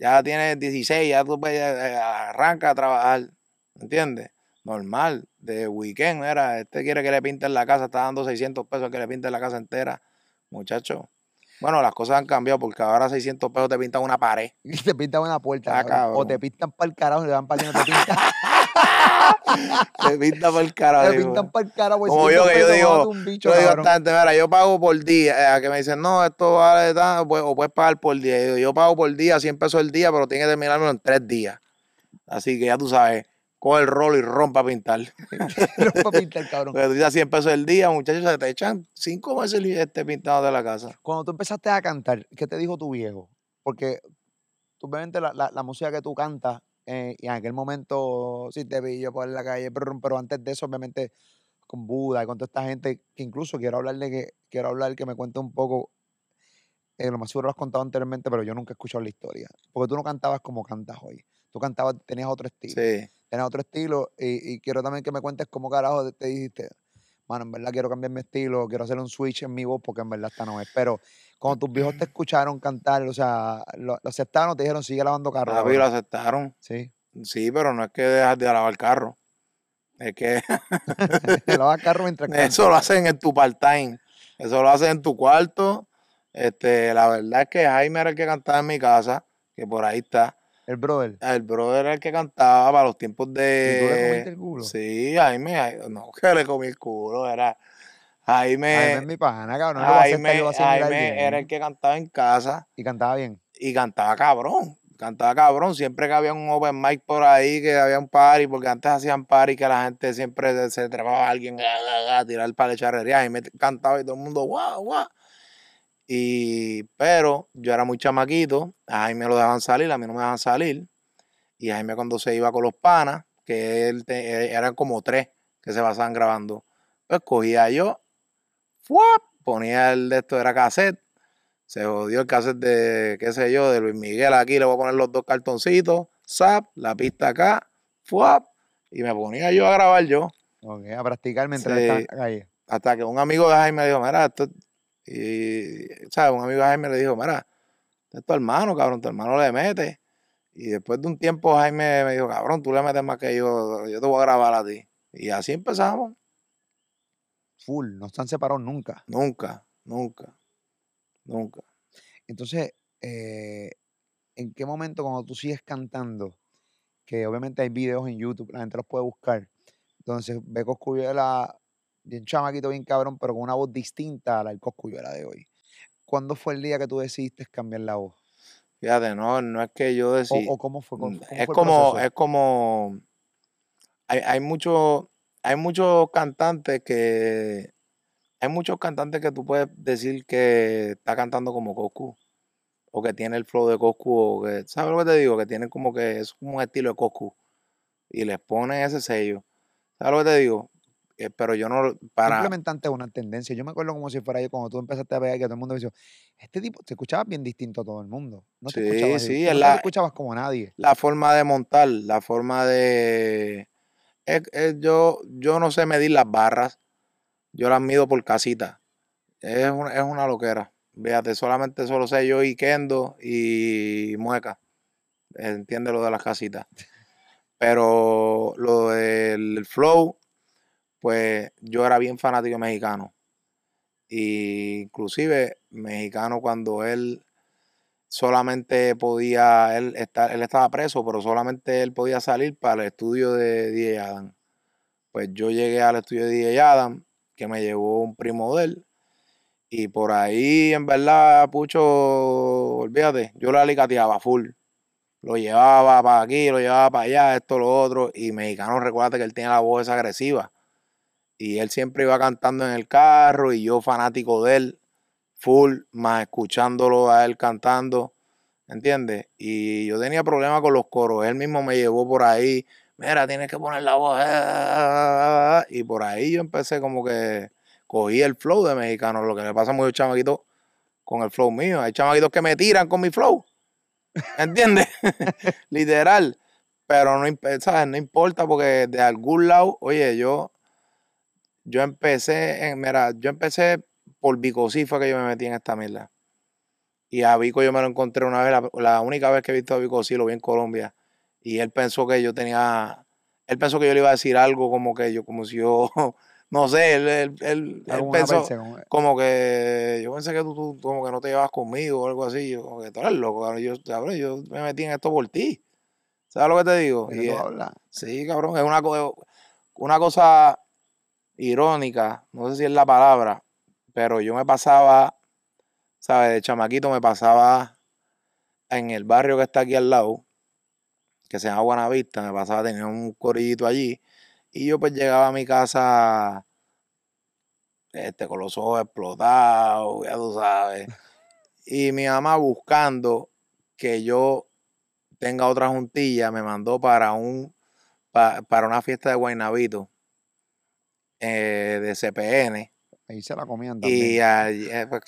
Ya tienes 16, ya tú pues, eh, arranca a trabajar. ¿Entiendes? Normal, de weekend, era, este quiere que le pinten la casa, está dando 600 pesos que le pinten la casa entera. Muchacho. Bueno, las cosas han cambiado porque ahora 600 pesos te pintan una pared. Y te pintan una puerta, Ah. O te pintan para el carajo y le dan para no te pintan. Te pinta por el carajo. te pintan para el carajo. pues, Como 500 yo, que yo digo, bicho, Yo digo bastante, mira, yo pago por día. eh, a que me dicen, no, esto vale tanto, pues, o puedes pagar por día. Yo, digo, yo pago por día, 100 pesos el día, pero tienes que terminármelo en tres días. Así que ya tú sabes, coge el rolo y rompa a pintar. Pero para pintar, cabrón. Porque tú dices 100 pesos el día, muchachos, se te echan cinco meses este pintado de la casa. Cuando tú empezaste a cantar, ¿qué te dijo tu viejo? Porque obviamente la, la- la música que tú cantas, eh, y en aquel momento sí te vi yo por la calle, pero, pero antes de eso, obviamente, con Buda y con toda esta gente, que incluso quiero hablarle que, quiero hablar que me cuente un poco, eh, lo más seguro lo has contado anteriormente, pero yo nunca he escuchado la historia. Porque tú no cantabas como cantas hoy. Tú cantabas, tenías otro estilo. Sí. Tenías otro estilo, y, y quiero también que me cuentes cómo carajo te- te dijiste, mano, en verdad quiero cambiar mi estilo, quiero hacer un switch en mi voz porque en verdad esta no es. Pero cuando tus viejos te escucharon cantar, o sea, lo, lo aceptaron, te dijeron, sigue lavando carro. Papi, lo cabrón". aceptaron. Sí. Sí, pero no es que dejas de lavar carro. Es que Lavas carro mientras cantas. Eso lo hacen en tu part-time. Eso lo hacen en tu cuarto. Este, la verdad es que Jaime era el que cantaba en mi casa, que por ahí está. El brother. El brother era el que cantaba para los tiempos ¿Y tú le comiste de. el culo? Sí, Jaime, no que le comí el culo, era. Jaime, Jaime es mi pana, cabrón. No Jaime, mirar Jaime era el que cantaba en casa Y cantaba bien. y cantaba cabrón. Cantaba cabrón. Siempre que había un open mic por ahí, que había un party, porque antes hacían party que la gente siempre se, se trepaba a alguien a, a- a tirar para la charrería. Jaime cantaba y todo el mundo, guau, guau. Y, pero yo era muy chamaquito, a Jaime lo dejaban salir, a mí no me dejaban salir. Y Jaime cuando se iba con los panas, que él te- eh, eran como tres que se pasaban grabando, pues cogía yo, ¡fuap! ponía el de esto, era cassette, se jodió el cassette de, qué sé yo, de Luis Miguel aquí, le voy a poner los dos cartoncitos, zap, la pista acá, ¡fuap! y me ponía yo a grabar yo, Ok, a practicar mientras Sí. estaba calle. hasta que un amigo de Jaime dijo, mira, esto, y, ¿sabes? Un amigo de Jaime le dijo, mira, esto es tu hermano, cabrón, tu hermano le mete. Y después de un tiempo Jaime me dijo, cabrón, tú le metes más que yo, yo te voy a grabar a ti. Y así empezamos. Full, no están separados nunca. Nunca, nunca, nunca. Entonces, eh, ¿en qué momento cuando tú sigues cantando, que obviamente hay videos en YouTube, la gente los puede buscar, entonces ve Bien chamaquito, bien cabrón, pero con una voz distinta a la del Coscuyuela de hoy. ¿Cuándo fue el día que tú decidiste cambiar la voz? Fíjate, no, no es que yo O, decía. o cómo fue? cómo- Mm, cómo es fue como, es como, hay, hay muchos, hay muchos cantantes que, hay muchos cantantes que tú puedes decir que está cantando como Coscu, o que tiene el flow de Coscu, o que, ¿sabes lo que te digo? Que tienen como que es como un estilo de Coscu, y les ponen ese sello, ¿sabes lo que te digo? Eh, pero yo no, para, Simplemente antes una tendencia. Yo me acuerdo como si fuera yo cuando tú empezaste a pegar que todo el mundo me decía, este tipo, te escuchabas bien distinto a todo el mundo. No te Sí, escuchabas, sí, no la- te escuchabas como nadie. la forma de montar, la forma de... es- es- yo, yo no sé medir las barras, yo las mido por casita. Es una, es una loquera. Fíjate, solamente solo sé yo y Kendo y Mueca. Entiende lo de las casitas. Pero lo del flow, pues yo era bien fanático mexicano. Y inclusive mexicano cuando él solamente podía, él, está, él estaba preso, pero solamente él podía salir para el estudio de DJ Adam. Pues yo llegué al estudio de DJ Adam, que me llevó un primo de él, y por ahí, en verdad, Pucho, olvídate, yo la alicateaba full. Lo llevaba para aquí, lo llevaba para allá, esto, lo otro, y mexicano, recuerda que él tiene la voz agresiva. Y él siempre iba cantando en el carro, y yo fanático de él, full, más escuchándolo a él cantando, ¿entiendes? Y yo tenía problemas con los coros, él mismo me llevó por ahí, mira, tienes que poner la voz, eh", y por ahí yo empecé como que cogí el flow de mexicano, lo que le pasa a muchos con el flow mío, hay chamaquitos que me tiran con mi flow, ¿entiendes? Literal, pero no, ¿sabes? no importa porque de algún lado, oye, yo, yo empecé, en, mira, yo empecé por Vico sí fue que yo me metí en esta mierda. Y a Vico yo me lo encontré una vez, la, la única vez que he visto a Vico sí lo vi en Colombia. Y él pensó que yo tenía, él pensó que yo le iba a decir algo como que yo, como si yo, no sé, él, él, él- él pensó perse, como- que, yo pensé que tú, tú como que no te llevas conmigo o algo así. Yo, como que tú eres loco, cabrón. Yo, cabrón, yo me metí en esto por ti. ¿Sabes lo que te digo? ¿De qué Y, tú eh? Sí, cabrón, es una cosa irónica, no sé si es la palabra, pero yo me pasaba, ¿sabes? De chamaquito me pasaba en el barrio que está aquí al lado, que se llama Buenavista, me pasaba, tenía un corillito allí, y yo pues llegaba a mi casa este, con los ojos explotados, ya tú sabes, y mi mamá buscando que yo tenga otra juntilla, me mandó para un pa- para una fiesta de Guaynabito eh, de CPN. Ahí se la comían Y también. allí, eh, pues,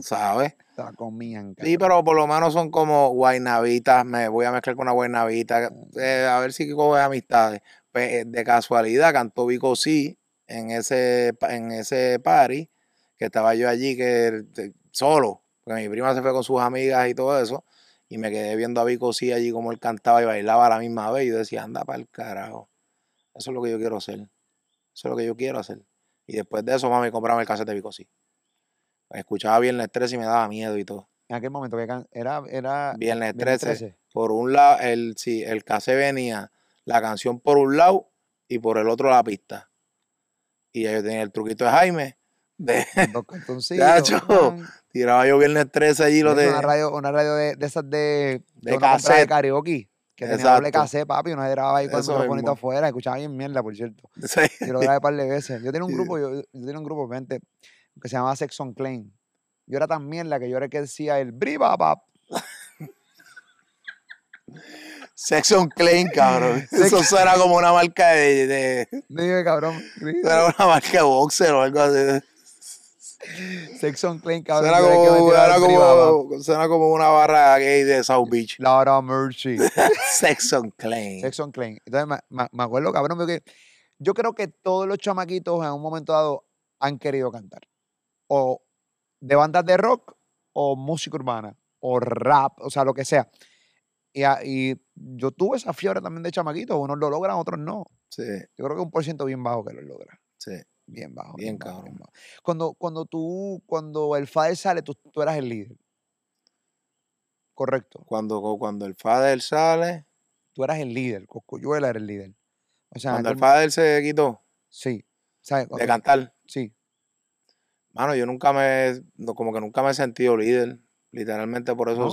¿sabes? Se la comían, Sí, pero por lo menos son como guaynabitas. Me voy a mezclar con una guaynabita. eh, a ver si coge amistades. Pues, de casualidad cantó Vico sí en ese, en ese party. Que estaba yo allí que solo. Porque mi prima se fue con sus amigas y todo eso. Y me quedé viendo a Vico sí allí como él cantaba y bailaba a la misma vez. Y yo decía, anda para el carajo. Eso es lo que yo quiero hacer. Eso es lo que yo quiero hacer. Y después de eso, mami, compraba el cassette de Vico sí. Escuchaba Viernes 13 y me daba miedo y todo. En aquel momento que era, era Viernes Viernes 13. Por un lado, el, sí, el cassette venía la canción por un lado y por el otro la pista. Y ya yo tenía el truquito de Jaime. De. Chacho, tiraba yo viernes 13 allí lo de. Una radio, una radio de, de esas de, De compraba cassette. de karaoke. Que tenía doble Exacto. cassette, papi. Uno grababa ahí con el microfonito afuera. Escuchaba bien mierda, por cierto. Sí. Yo lo grabé un par de veces. Yo tenía un grupo, yo, yo tenía un grupo, gente, que se llamaba Sex on Claim. Yo era tan mierda que yo era el que decía el briba pap. Section Klein, cabrón. Eso suena como una marca de. de Dime, cabrón. suena una marca de boxer o algo así. Sex on Claim, cabrón. Suena como, suena como, suena como una barra gay de South Beach. Laura Mercy. Section Klein. Sex on Claim. Entonces me, me- acuerdo, cabrón, porque yo creo que todos los chamaquitos en un momento dado han querido cantar. O de bandas de rock, o música urbana, o rap, o sea, lo que sea. Y, y yo tuve esa fiebre también de chamaquitos. Unos lo logran, otros no. Sí, Yo creo que un por ciento bien bajo que lo logra. sí. Bien bajo. Bien bajo, cabrón. bajo. Cuando, cuando tú, cuando el Fader sale, tú, tú eras el líder. Correcto. Cuando, cuando el Fader sale, Tú eras el líder. Coscuyuela era el líder. O sea, cuando el Fader se quitó Sí. ¿Sabes? de cantar, Sí. mano, yo nunca me, como que nunca me he sentido líder. Literalmente por eso,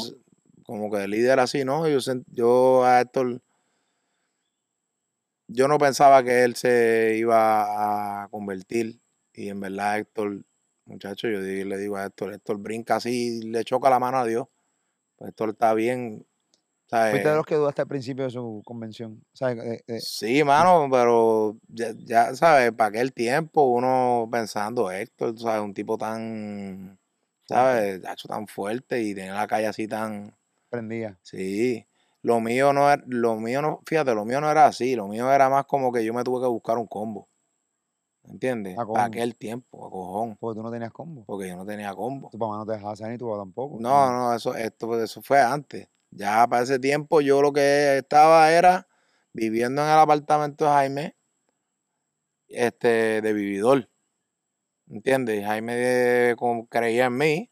como que líder así, ¿no? Yo, yo a Héctor, yo no pensaba que él se iba a convertir. Y en verdad, Héctor, muchacho, yo le digo a Héctor, Héctor brinca así, le choca la mano a Dios. Pues Héctor está bien. ¿sabes? Fuiste de los que dudaste al principio de su convención. ¿Sabes? De- de- Sí, mano, pero ya, ya, ¿sabes? Para aquel tiempo uno pensando, Héctor, ¿sabes? Un tipo tan, ¿sabes? Hacho, tan fuerte y tiene la calle así tan... prendía. Sí, lo mío no era, lo mío no, fíjate, lo mío no era así, lo mío era más como que yo me tuve que buscar un combo, ¿entiendes? A aquel tiempo, a cojón, Porque tú no tenías combo. porque yo no tenía combo. Tu papá no te dejaba hacer ni tu papá tampoco. No, no, eso, esto, eso fue antes. Ya para ese tiempo yo lo que estaba era viviendo en el apartamento de Jaime, este, de vividor. ¿Entiendes? Jaime eh, como creía en mí.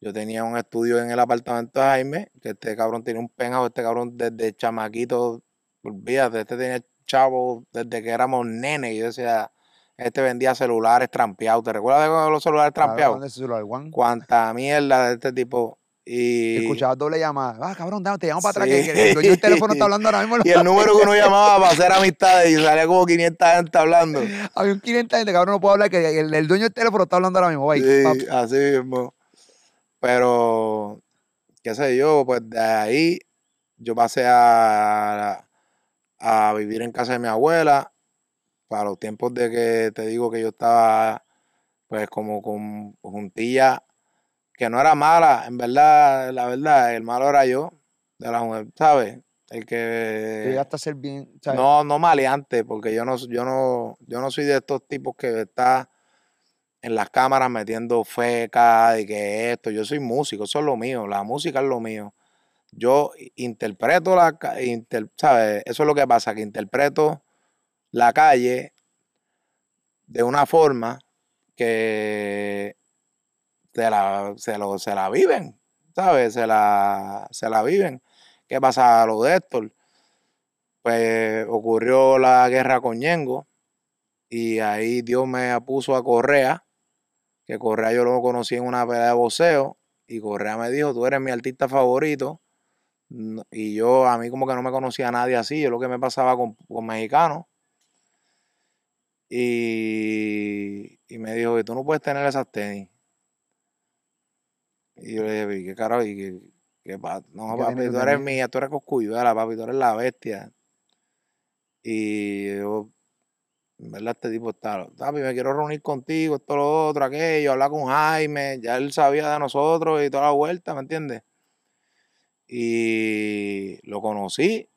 Yo tenía un estudio en el apartamento de Jaime, que este cabrón tenía un penjado, este cabrón desde chamaquito, olvídate, este tenía chavo desde que éramos nenes. Y yo decía, este vendía celulares trampeados. ¿Te recuerdas de los celulares trampeados? de ese celular, Juan. Cuánta mierda de este tipo. Y escuchabas doble llamada. Ah, cabrón, dame, te llamo para atrás. Sí. Que, que el dueño del teléfono está hablando ahora mismo. y el número que uno llamaba para hacer amistades y salía como 500 gente hablando. Había un 500 gente, cabrón, no puedo hablar. Que el, el dueño del teléfono está hablando ahora mismo. Bye, Sí, así mismo. Pero, qué sé yo, pues de ahí yo pasé a, a vivir en casa de mi abuela para los tiempos de que te digo que yo estaba pues como con juntilla que no era mala, en verdad, la verdad, el malo era yo, de la mujer, ¿sabes? El que llegaste a ser bien. ¿sabes? no, no maleante, porque yo no, yo no, yo no soy de estos tipos que está en las cámaras metiendo feca y que esto. Yo soy músico, eso es lo mío, la música es lo mío. Yo interpreto la inter- ¿sabes? Eso es lo que pasa, que interpreto la calle de una forma que se la, se lo, se la viven, ¿sabes? Se la, se la viven. ¿Qué pasa? Lo de Héctor pues ocurrió la guerra con Ñengo y ahí Dios me puso a Correa, que Correa yo lo conocí en una pelea de boxeo y Correa me dijo, tú eres mi artista favorito y yo a mí como que no me conocía a nadie así, yo lo que me pasaba con, con mexicanos y, y me dijo tú no puedes tener esas tenis. Y yo le dije, "¿Y ¿qué carajo? ¿Y qué, qué pa- No, ¿Qué papi, tú eres mía, tú eres coscuyuela, papi, tú eres la bestia. Y yo, verdad, este tipo está, papi, me quiero reunir contigo, esto, lo otro, aquello, hablar con Jaime, ya él sabía de nosotros y toda la vuelta, ¿me entiendes? Y lo conocí.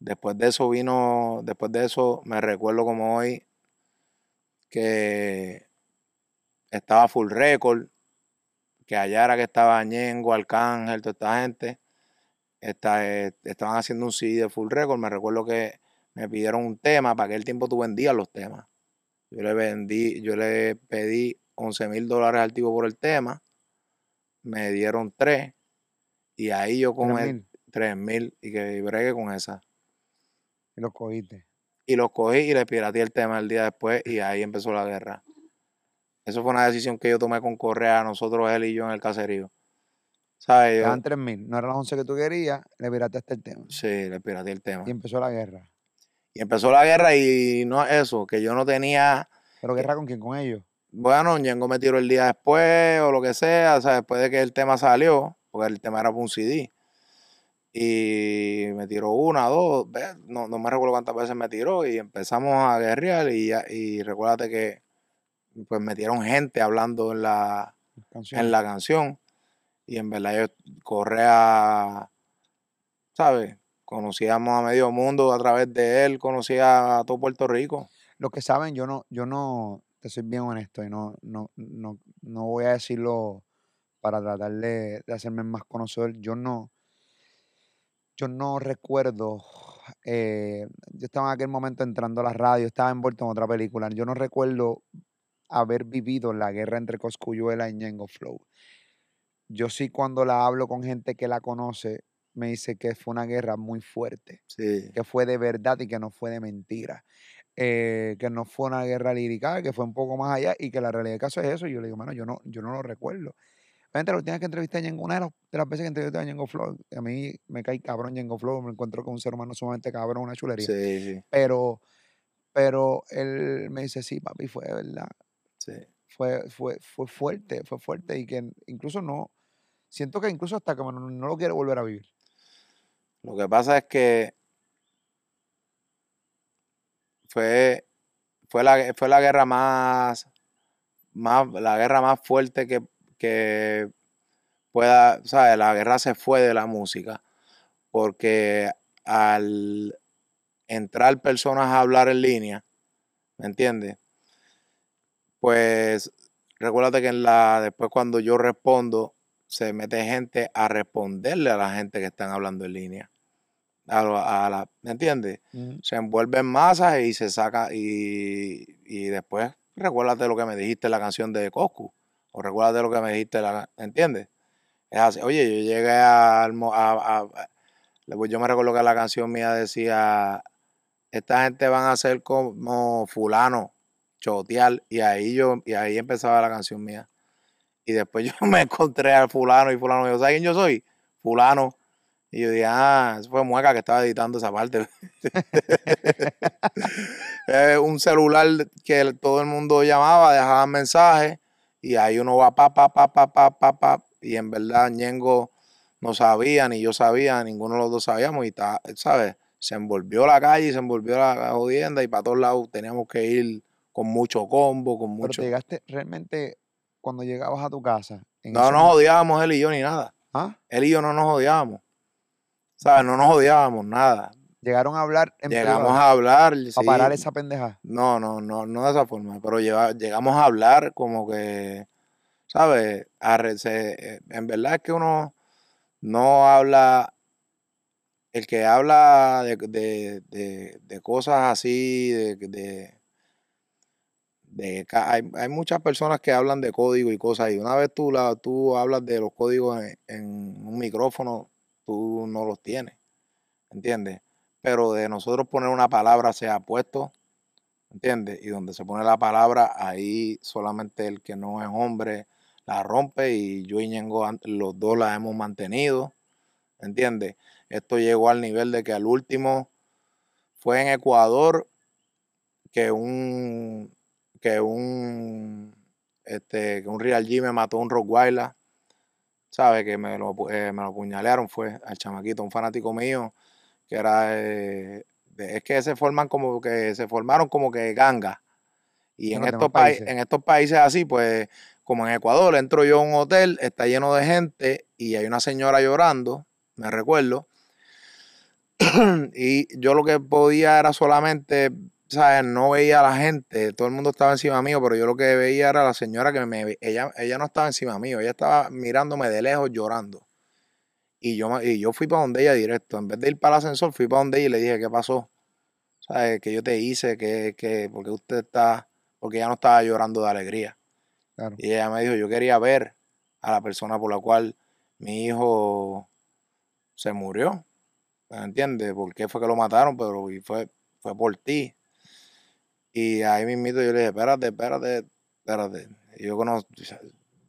Después de eso vino, después de eso me recuerdo como hoy que estaba Full Record, que allá era que estaba Ñengo, Arcángel, toda esta gente. esta- eh, estaban haciendo un CD de Full Record. Me recuerdo que me pidieron un tema, para aquel tiempo tú vendías los temas. Yo le vendí, yo le pedí 11 mil dólares al tipo por el tema, me dieron tres, y ahí yo con Tres el mil, 3 mil y que bregué con esa. Y los cogiste. Y los cogí y le pirateé el tema el día después y ahí empezó la guerra. Eso fue una decisión que yo tomé con Correa, nosotros, él y yo en el caserío. ¿Sabes? Yo- Eran 3.000. No eran las 11 que tú querías, le viraste hasta el tema. sí, le pirateé el tema. Y empezó la guerra. Y empezó la guerra y no es eso, que yo no tenía, ¿Pero guerra con quién? Con ellos. bueno, Ñengo me tiró el día después o lo que sea, o sea, después de que el tema salió, porque el tema era para un CD. Y me tiró una, dos. No, no me recuerdo cuántas veces me tiró y empezamos a guerrear y, ya, y recuérdate que pues metieron gente hablando en la, Canción. en la canción. Y en verdad yo Correa, ¿sabes? Conocíamos a medio mundo a través de él, conocía a todo Puerto Rico. Los que saben, yo no, yo no, te soy bien honesto y no, no, no, no voy a decirlo para tratar de, hacerme más conocedor. Yo no, yo no recuerdo, eh, yo estaba en aquel momento entrando a la radio, estaba envuelto en otra película. Yo no recuerdo haber vivido la guerra entre Coscuyuela y Ñengo Flow. Yo sí cuando la hablo con gente que la conoce, me dice que fue una guerra muy fuerte Sí, que fue de verdad y que no fue de mentira. Eh, que no fue una guerra lírica, que fue un poco más allá y que la realidad del caso es eso. Y yo le digo, mano, yo no, yo no lo recuerdo. Obviamente, la última vez que entrevisté a Ñengo, una de las, de las veces que entrevisté a Ñengo Flow, a mí me cae cabrón Ñengo Flow, me encuentro con un ser humano sumamente cabrón, una chulería. sí, sí, Pero, pero él me dice, sí, papi, fue de verdad. sí. Fue, fue, fue fuerte, fue fuerte y que incluso no, siento que incluso hasta que no, no lo quiero volver a vivir. Lo que pasa es que fue, fue, la, fue la guerra más, más, la guerra más fuerte que, que pueda, ¿sabes? La guerra se fue de la música, porque al entrar personas a hablar en línea, ¿me entiendes? Pues recuérdate que en la, después cuando yo respondo, se mete gente a responderle a la gente que están hablando en línea. A, lo- a la, ¿Me entiendes? Se envuelve en masas y se saca y, y después recuérdate lo que me dijiste en la canción de Coscu o recuérdate lo que me dijiste, la, ¿entiendes? Es así. Oye, yo llegué a, a- a- yo me recuerdo que la canción mía decía, esta gente van a ser como fulano, chotear, y ahí yo, y ahí empezaba la canción mía. Y después yo me encontré al fulano y fulano me dijo, ¿sabes quién yo soy? Fulano. Y yo dije, ah, eso fue Mueca que estaba editando esa parte. Es un celular que todo el mundo llamaba, dejaban mensajes y ahí uno va pa, pa, pa, pa, pa, pa, pa. Y en verdad Ñengo no sabía, ni yo sabía, ninguno de los dos sabíamos y, ta- ¿sabes? Se envolvió la calle y se envolvió la, jodienda y para todos lados teníamos que ir con mucho combo, con Pero mucho... te llegaste realmente cuando llegabas a tu casa. No nos mo- odiábamos él y yo ni nada. ¿Ah? Él y yo no nos odiábamos. ¿Sabes? No nos odiábamos nada. Llegaron a hablar en Llegamos a hablar. sí. a parar esa pendeja. No, no, no, no de esa forma, pero llegamos a hablar como que, ¿sabes? A re- se- eh, en verdad es que uno no habla, el que habla de, de- de- de cosas así, de, de, hay, hay muchas personas que hablan de código y cosas, y una vez tú, la, tú hablas de los códigos en, en un micrófono, tú no los tienes, ¿entiendes? Pero de nosotros poner una palabra se ha puesto, ¿entiendes? Y donde se pone la palabra, ahí solamente el que no es hombre la rompe y yo y Ñengo los dos la hemos mantenido, ¿entiendes? Esto llegó al nivel de que al último fue en Ecuador que un que un este que un Real G me mató un Rottweiler, ¿sabes? Que me lo, eh, me lo apuñalearon fue al chamaquito, un fanático mío que era eh, de- es que se forman como que se formaron como que gangas. Y En estos, países. en estos países así, pues, como en Ecuador, entro yo a un hotel, está lleno de gente y hay una señora llorando, me recuerdo. y yo lo que podía era solamente, ¿sabes? No veía a la gente, todo el mundo estaba encima mío, pero yo lo que veía era la señora que me, ella, ella no estaba encima mío, ella estaba mirándome de lejos llorando. Y yo, y yo fui para donde ella directo. En vez de ir para el ascensor, fui para donde ella y le dije, ¿qué pasó? ¿Sabes? Que yo te hice, que, que, porque usted está, porque ella no estaba llorando de alegría. Claro. Y ella me dijo, yo quería ver a la persona por la cual mi hijo se murió. ¿Me entiendes? ¿Por qué fue que lo mataron? Pero y fue, fue por ti. Y ahí mismito yo le dije, espérate, espérate, espérate, yo conozco,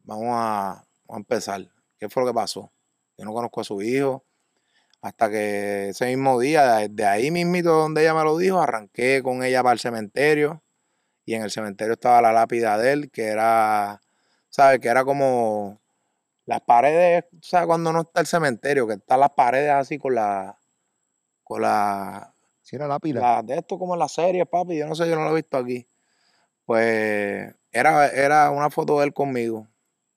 vamos a, a empezar. ¿Qué fue lo que pasó? Yo no conozco a su hijo. Hasta que ese mismo día, de ahí mismito donde ella me lo dijo, arranqué con ella para el cementerio. Y en el cementerio estaba la lápida de él, que era, ¿sabes? Que era como las paredes, ¿sabes? Cuando no está el cementerio, que están las paredes así con la, con la, Si era la- de esto como en la serie, papi, yo no sé, yo no lo he visto aquí. Pues era, era una foto de él conmigo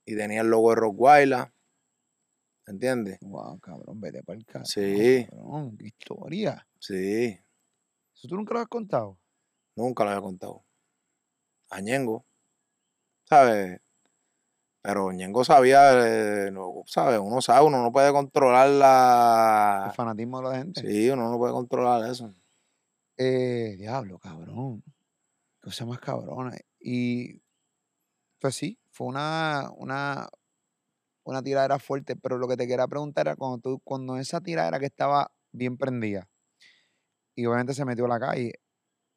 y tenía el logo de Rockweiler, ¿entiendes? Wow, cabrón, vete para el carajo. Sí. Cabrón, qué historia. Sí, ¿Eso tú nunca lo has contado? nunca lo había contado. A Ñengo, ¿sabes? Pero Ñengo sabía, eh, no, ¿sabes? Uno sabe, uno no puede controlar la... El fanatismo de la gente. Sí, uno no puede controlar eso. Eh, diablo, cabrón. Cosa más cabrona. Y pues sí, fue una, una, una tiradera fuerte, pero lo que te quería preguntar era cuando tú, cuando esa tiradera que estaba bien prendida, y obviamente se metió a la calle,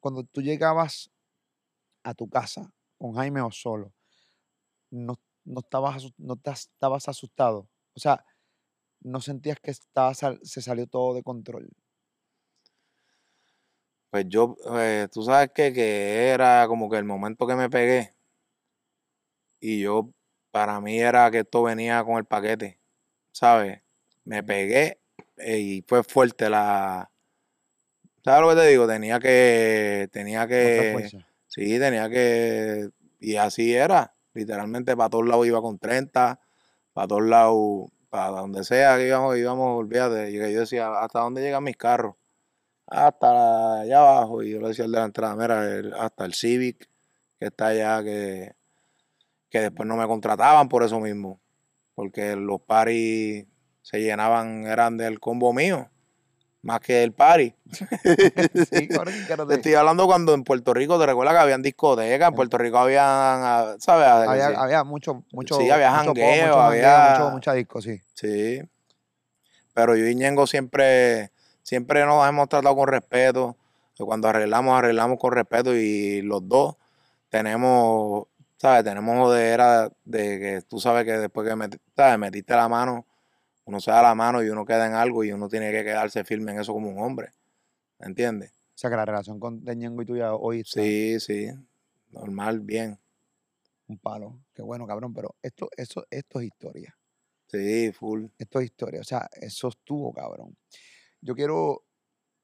cuando tú llegabas a tu casa con Jaime o solo, no, no estabas, no estabas asustado. O sea, no sentías que estaba, se salió todo de control. Pues yo, eh, tú sabes que, que era como que el momento que me pegué y yo, para mí era que esto venía con el paquete, ¿sabes? Me pegué eh, y fue fuerte la... ¿Sabes lo que te digo? Tenía que, tenía que, sí, tenía que, y así era, literalmente para todos lados iba con 30, para todos lados, para donde sea que íbamos, íbamos, olvídate, y yo decía, ¿hasta dónde llegan mis carros? Hasta allá abajo. Y yo le decía al de la entrada, mira, el- hasta el Civic, que está allá, que, que después no me contrataban por eso mismo. Porque los paris se llenaban, eran del combo mío, más que el party. Sí, cabrón, ¿qué carajo Te te- estoy hablando cuando en Puerto Rico, te recuerdas que habían discotecas, en Puerto Rico habían, ah, ¿sabes? había, Sí. había mucho, mucho, Sí, había mucho pop, jangueo, mucho había- mucho, mucha disco, sí. Sí. Pero yo y Ñengo siempre, siempre nos hemos tratado con respeto. Cuando arreglamos, arreglamos con respeto y los dos tenemos, ¿sabes? Tenemos jodera de que tú sabes que después que meti- ¿sabes? metiste la mano, uno se da la mano y uno queda en algo y uno tiene que quedarse firme en eso como un hombre. ¿Me entiendes? O sea, que la relación con de Ñengo y tuya hoy está Sí, sí. Normal, bien. un palo. Qué bueno, cabrón, pero esto, eso, esto es historia. Sí, full. Esto es historia. O sea, eso estuvo, cabrón. Yo quiero,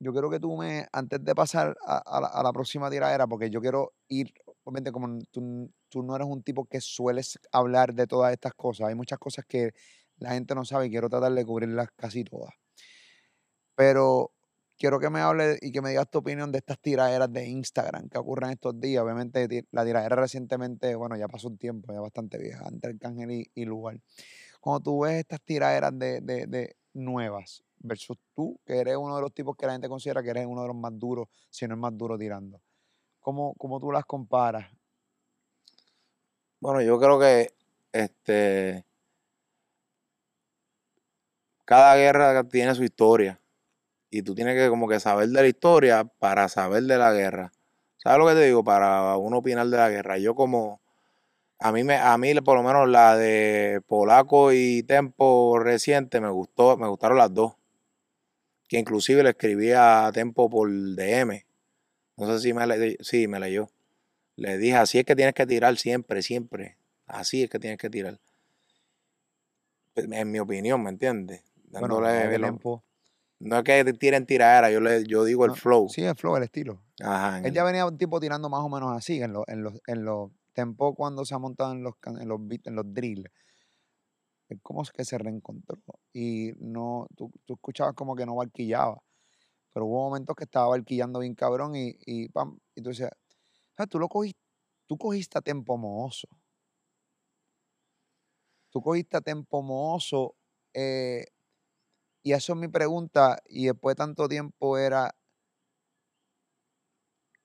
yo quiero que tú me, antes de pasar a, la, próxima tiradera, porque yo quiero ir, obviamente, como tú, no eres un tipo que sueles hablar de todas estas cosas. Hay muchas cosas que la gente no sabe y quiero tratar de cubrirlas casi todas. Pero quiero que me hables y que me digas tu opinión de estas tiraderas de Instagram que ocurren estos días. Obviamente, la tiradera recientemente, bueno, ya pasó un tiempo, ya bastante vieja, entre Arcángel y, y Lugar. Cuando tú ves estas tiraderas de, de, de nuevas versus tú, que eres uno de los tipos que la gente considera que eres uno de los más duros, si no el más duro tirando. ¿Cómo, cómo tú las comparas? Bueno, yo creo que este cada guerra tiene su historia y tú tienes que como que saber de la historia para saber de la guerra. ¿Sabes lo que te digo? Para uno opinar de la guerra. Yo como a mí me a mí por lo menos la de Polaco y Tempo reciente me gustó, me gustaron las dos. Que inclusive le escribí a Tempo por DM. No sé si me le, sí, me leyó. Le dije, así es que tienes que tirar siempre, siempre. Así es que tienes que tirar. Pues, En mi opinión, ¿me entiendes? Dándole lo- no es que tiren tiradera, yo le, yo digo el flow. Sí, el flow, el estilo. Ajá, Él el- ya venía un tipo tirando más o menos así, en los, en los, en los tempos cuando se ha montado en los, en los en los drills. Es como es que se reencontró. Y no, tú, tú escuchabas como que no barquillaba. Pero hubo momentos que estaba barquillando bien cabrón y, y pam, y tú decías, "Ah, tú lo cogiste, tú cogiste a Tempo Mohoso. Tú cogiste a Tempo Mohoso. eh, y eso es mi pregunta. Y después de tanto tiempo era,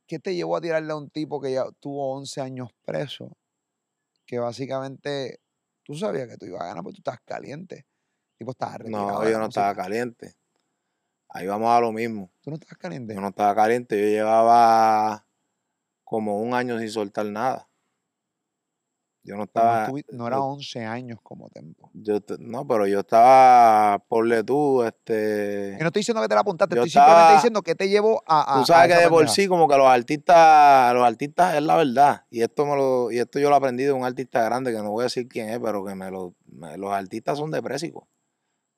¿qué te llevó a tirarle a un tipo que ya tuvo 11 años preso? Que básicamente tú sabías que tú ibas a ganar porque tú estás caliente. Tipo estaba No, yo no estaba caliente. Ahí vamos a lo mismo. ¿Tú no estás caliente? Yo no estaba caliente, yo llevaba como un año sin soltar nada. Yo no no, estaba. estuvi- no era yo- 11 años como tempo. yo no, pero yo estaba, ponle tú, este. Y no estoy diciendo que te la apuntaste, estoy simplemente diciendo que te llevó a. a- Tú a sabes que de por sí, como que los artistas, los artistas es la verdad. Y esto me lo, y esto yo lo aprendí de un artista grande, que no voy a decir quién es, pero que me lo, me- los artistas son depresivos.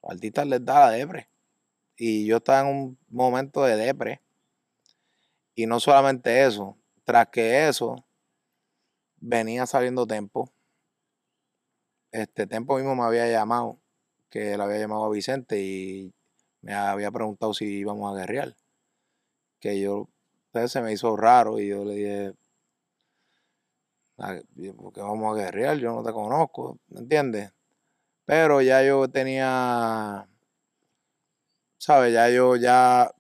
Los artistas les da la depre. Y yo estaba en un momento de depre. Y no solamente eso, tras que eso, venía saliendo Tempo. Este Tempo mismo me había llamado, que le había llamado a Vicente y me había preguntado si íbamos a guerrear que yo, entonces se me hizo raro y yo le dije, "Ah, ¿por qué vamos a guerrear? Yo no te conozco, ¿me entiendes? Pero ya yo tenía, ¿sabes? Ya yo, ya,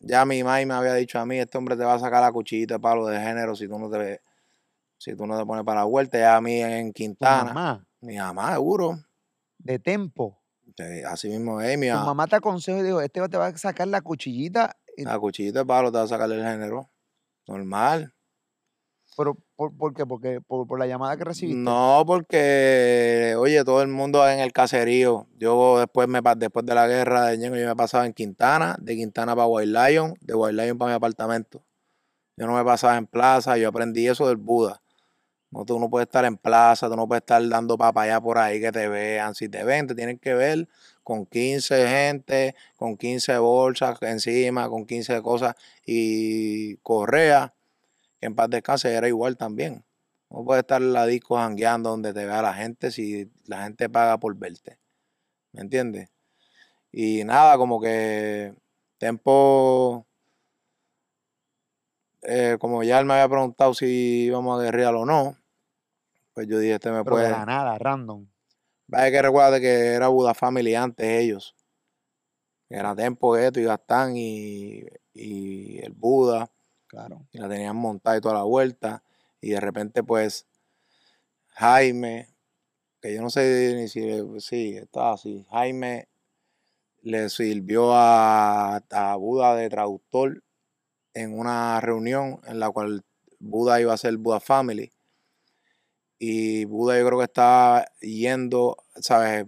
ya mi mamá me había dicho a mí, este hombre te va a sacar la cuchillita de palo de género si tú no te, si tú no te pones para la vuelta. Ya a mí en Tu Quintana, mamá, mi mamá, seguro, de tempo. así mismo es, mi Tu mamá, mamá te aconsejó y dijo: Este te va a sacar la cuchillita. y- la cuchillita de palo te va a sacar el género. Normal. Pero, ¿por, por qué? Porque, por, por la llamada que recibiste. No, porque, oye, todo el mundo en el caserío. Yo después me después de la guerra de Ñengo, yo me pasaba en Quintana, de Quintana para White Lion, de White Lion para mi apartamento. Yo no me pasaba en plaza, yo aprendí eso del Buda. No, tú no puedes estar en plaza, tú no puedes estar dando papaya por ahí que te vean. Si te ven, te tienen que ver con 15 gente, con 15 bolsas encima, con 15 cosas y correa, que en paz descanse era igual también. No puedes estar en la disco jangueando donde te vea la gente si la gente paga por verte. ¿Me entiendes? Y nada, como que tiempo, eh, como ya él me había preguntado si íbamos a guerrear o no, pues yo dije, este me Pero de puede... la nada, random. Vaya que recuerda que era Buda Family antes ellos. Era Tempo, Eto y Gastán y, y el Buda. Claro. Y la tenían montada y toda la vuelta. Y de repente, pues, Jaime, que yo no sé ni si, sí, estaba así. Jaime le sirvió a, a Buda de traductor en una reunión en la cual Buda iba a ser Buda Family. Y Buda yo creo que estaba yendo, ¿sabes?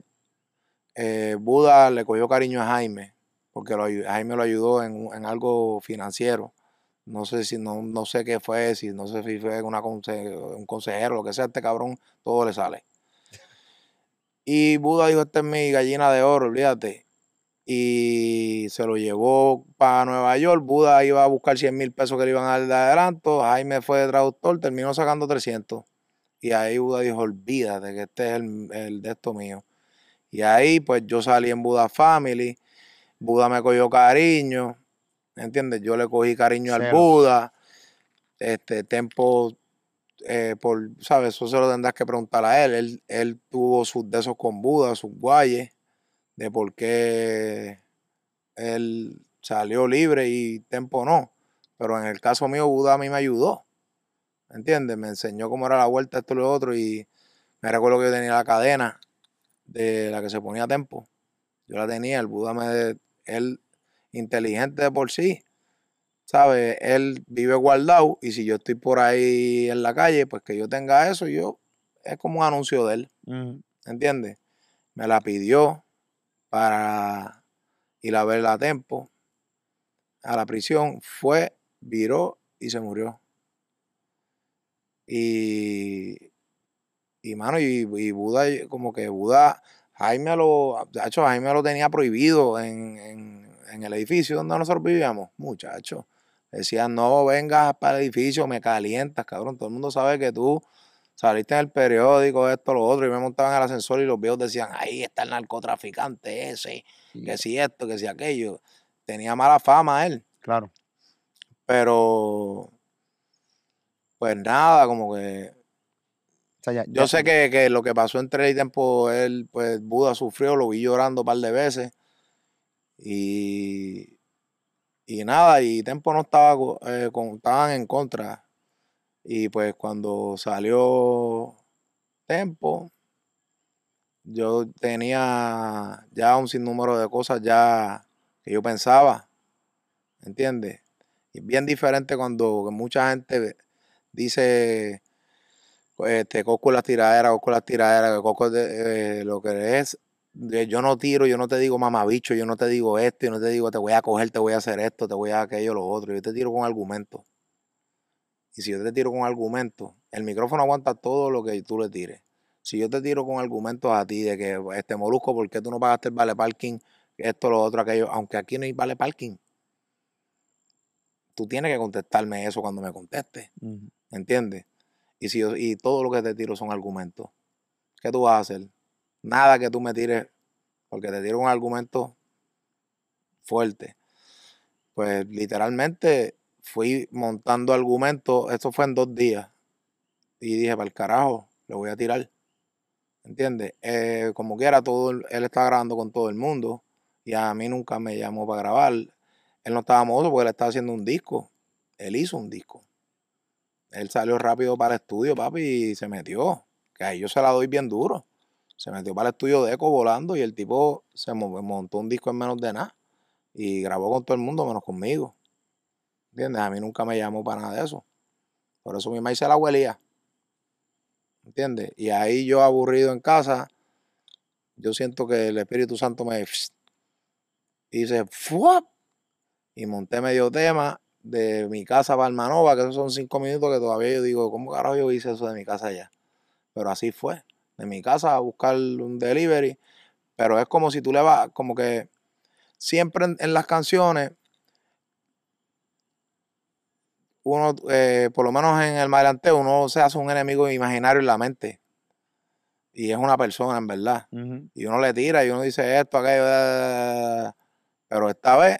Eh, Buda le cogió cariño a Jaime, porque Jaime lo ayudó en, en algo financiero. No sé si, no, no sé qué fue, si no sé si fue un consejero, lo que sea, este cabrón, todo le sale. Y Buda dijo, esta es mi gallina de oro, olvídate. Y se lo llevó para Nueva York. Buda iba a buscar 100 mil pesos que le iban a dar de adelanto. Jaime fue de traductor, terminó sacando 300. Y ahí Buda dijo, olvídate que este es el, el de esto mío. Y ahí pues yo salí en Buda Family. Buda me cogió cariño. ¿Me entiendes? Yo le cogí cariño al. Buda. Este tiempo, eh, por, ¿sabes? Eso se lo tendrás que preguntar a él. Él, él tuvo sus de esos con Buda, sus guayes, de por qué él salió libre y Tempo no. Pero en el caso mío, Buda a mí me ayudó. ¿Me entiendes? Me enseñó cómo era la vuelta, esto y lo otro. Y me recuerdo que yo tenía la cadena de la que se ponía Tempo. Yo la tenía, el Buda me. Él, inteligente de por sí, ¿sabes? Él vive guardado y si yo estoy por ahí en la calle, pues que yo tenga eso, yo. Es como un anuncio de él. Ujú. ¿entiendes? Me la pidió para ir a verla a tiempo a la prisión, fue, viró y se murió. Y, y mano, y, y Buda, como que Buda, Jaime lo, hecho, Jaime lo tenía prohibido en, en, en el edificio donde nosotros vivíamos, muchacho. Decían, no vengas para el edificio, me calientas, cabrón. Todo el mundo sabe que tú saliste en el periódico, esto, lo otro, y me montaban el ascensor y los viejos decían, ahí está el narcotraficante ese, Sí, que si esto, que si aquello. Tenía mala fama él, Claro. pero pues nada, como que O sea, ya- yo ya- sé que, que lo que pasó entre y tiempo, él, pues Buda sufrió, lo vi llorando un par de veces. Y, y nada, y Tempo no estaba, eh, con- estaban en contra. Y pues cuando salió Tempo, yo tenía ya un sinnúmero de cosas ya que yo pensaba, ¿entiendes? Y es bien diferente cuando mucha gente dice, este, Coco las tiraderas, Coco las tiraderas, Coco de, eh, lo que es, yo no tiro, yo no te digo mamabicho, yo no te digo esto, yo no te digo te voy a coger, te voy a hacer esto, te voy a aquello, lo otro, yo te tiro con argumentos. Y si yo te tiro con argumentos, el micrófono aguanta todo lo que tú le tires. Si yo te tiro con argumentos a ti de que este molusco, ¿por qué tú no pagaste el vale parking? Esto, lo otro, aquello, aunque aquí no hay vale parking. Tú tienes que contestarme eso cuando me contestes. ¿Entiendes? Y, si yo- y todo lo que te tiro son argumentos. ¿Qué tú vas a hacer? Nada que tú me tires, porque te tiro un argumento fuerte. Pues literalmente fui montando argumentos, esto fue en dos días. Y dije, para el carajo, le voy a tirar. ¿Entiendes? Eh, como quiera, todo, él está grabando con todo el mundo. Y a mí nunca me llamó para grabar. Él no estaba mozo porque él estaba haciendo un disco. Él hizo un disco. Él salió rápido para el estudio, papi, y se metió. Que ahí yo se la doy bien duro. Se metió para el estudio de Eco volando y el tipo se mo- montó un disco en menos de nada. Y grabó con todo el mundo menos conmigo. ¿Entiendes? A mí nunca me llamó para nada de eso. Por eso mi maíz se la huelía. ¿Entiendes? Y ahí yo aburrido en casa, yo siento que el Espíritu Santo me hice ¡fuap! y monté medio tema de mi casa para Almanova, que esos son cinco minutos que todavía yo digo, ¿cómo carajo yo hice eso de mi casa allá? Pero así fue, de mi casa a buscar un delivery, pero es como si tú le vas, como que siempre en, en las canciones, uno, eh, por lo menos en el maleanteo, uno se hace un enemigo imaginario en la mente. Y es una persona, en verdad. Y uno le tira y uno dice esto, aquello. Pero esta vez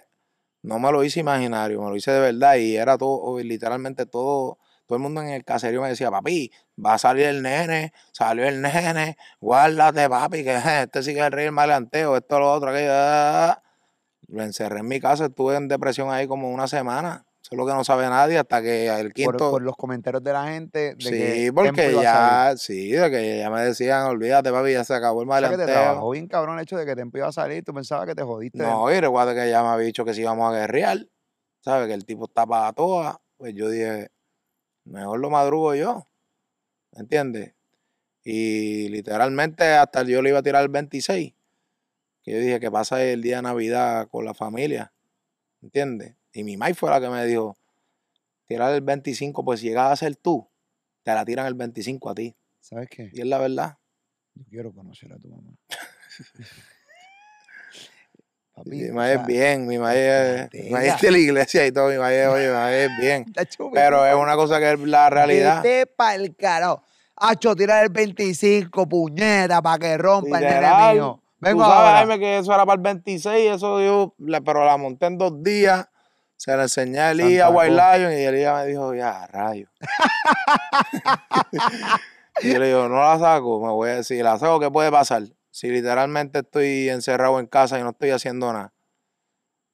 no me lo hice imaginario, me lo hice de verdad. Y era todo, literalmente todo. Todo el mundo en el caserío me decía, papi, va a salir el nene, salió el nene, guárdate, papi, que este sí que es el rey del maleanteo, esto, lo otro, aquello. ah". Lo encerré en mi casa, estuve en depresión ahí como una semana. Eso es lo que no sabe nadie hasta que el quinto. por los comentarios de la gente. De sí, que porque ya, sí, de que ya me decían, olvídate, papi, ya se acabó el O sea, que te trabajó bien cabrón el hecho de que Tempo iba a salir. Tú pensabas que te jodiste. No, y recuerda que ella me había dicho que si íbamos a guerrear, ¿sabes? Que el tipo está para todas. Pues yo dije, mejor lo madrugo yo, ¿entiendes? Y literalmente hasta yo le iba a tirar el 26. Que yo dije que pasa el día de Navidad con la familia, ¿entiendes? Y mi mai fue la que me dijo, tirar el 25, pues si llegas a ser tú, te la tiran el 25 a ti. ¿Sabes qué? Y es la verdad. Yo quiero conocer a tu mamá. Papi, Mi mai es bien, mi mai es, mi es de la iglesia y todo, mi es, oye, mi mai es bien. Pero es una cosa que es la realidad. Vete pa'l carajo. Hacho, tira el 25, puñeta, para que rompa el Literal, mío. Tú Vengo sabes, ahora. Jaime, que eso era para el 26, eso yo, pero la monté en dos días. Se la enseñé a Elías, White. Lion, y Elías me dijo, ya, rayo. y yo le digo, no la saco, me voy a decir, la saco, ¿qué puede pasar? Si literalmente estoy encerrado en casa y no estoy haciendo nada.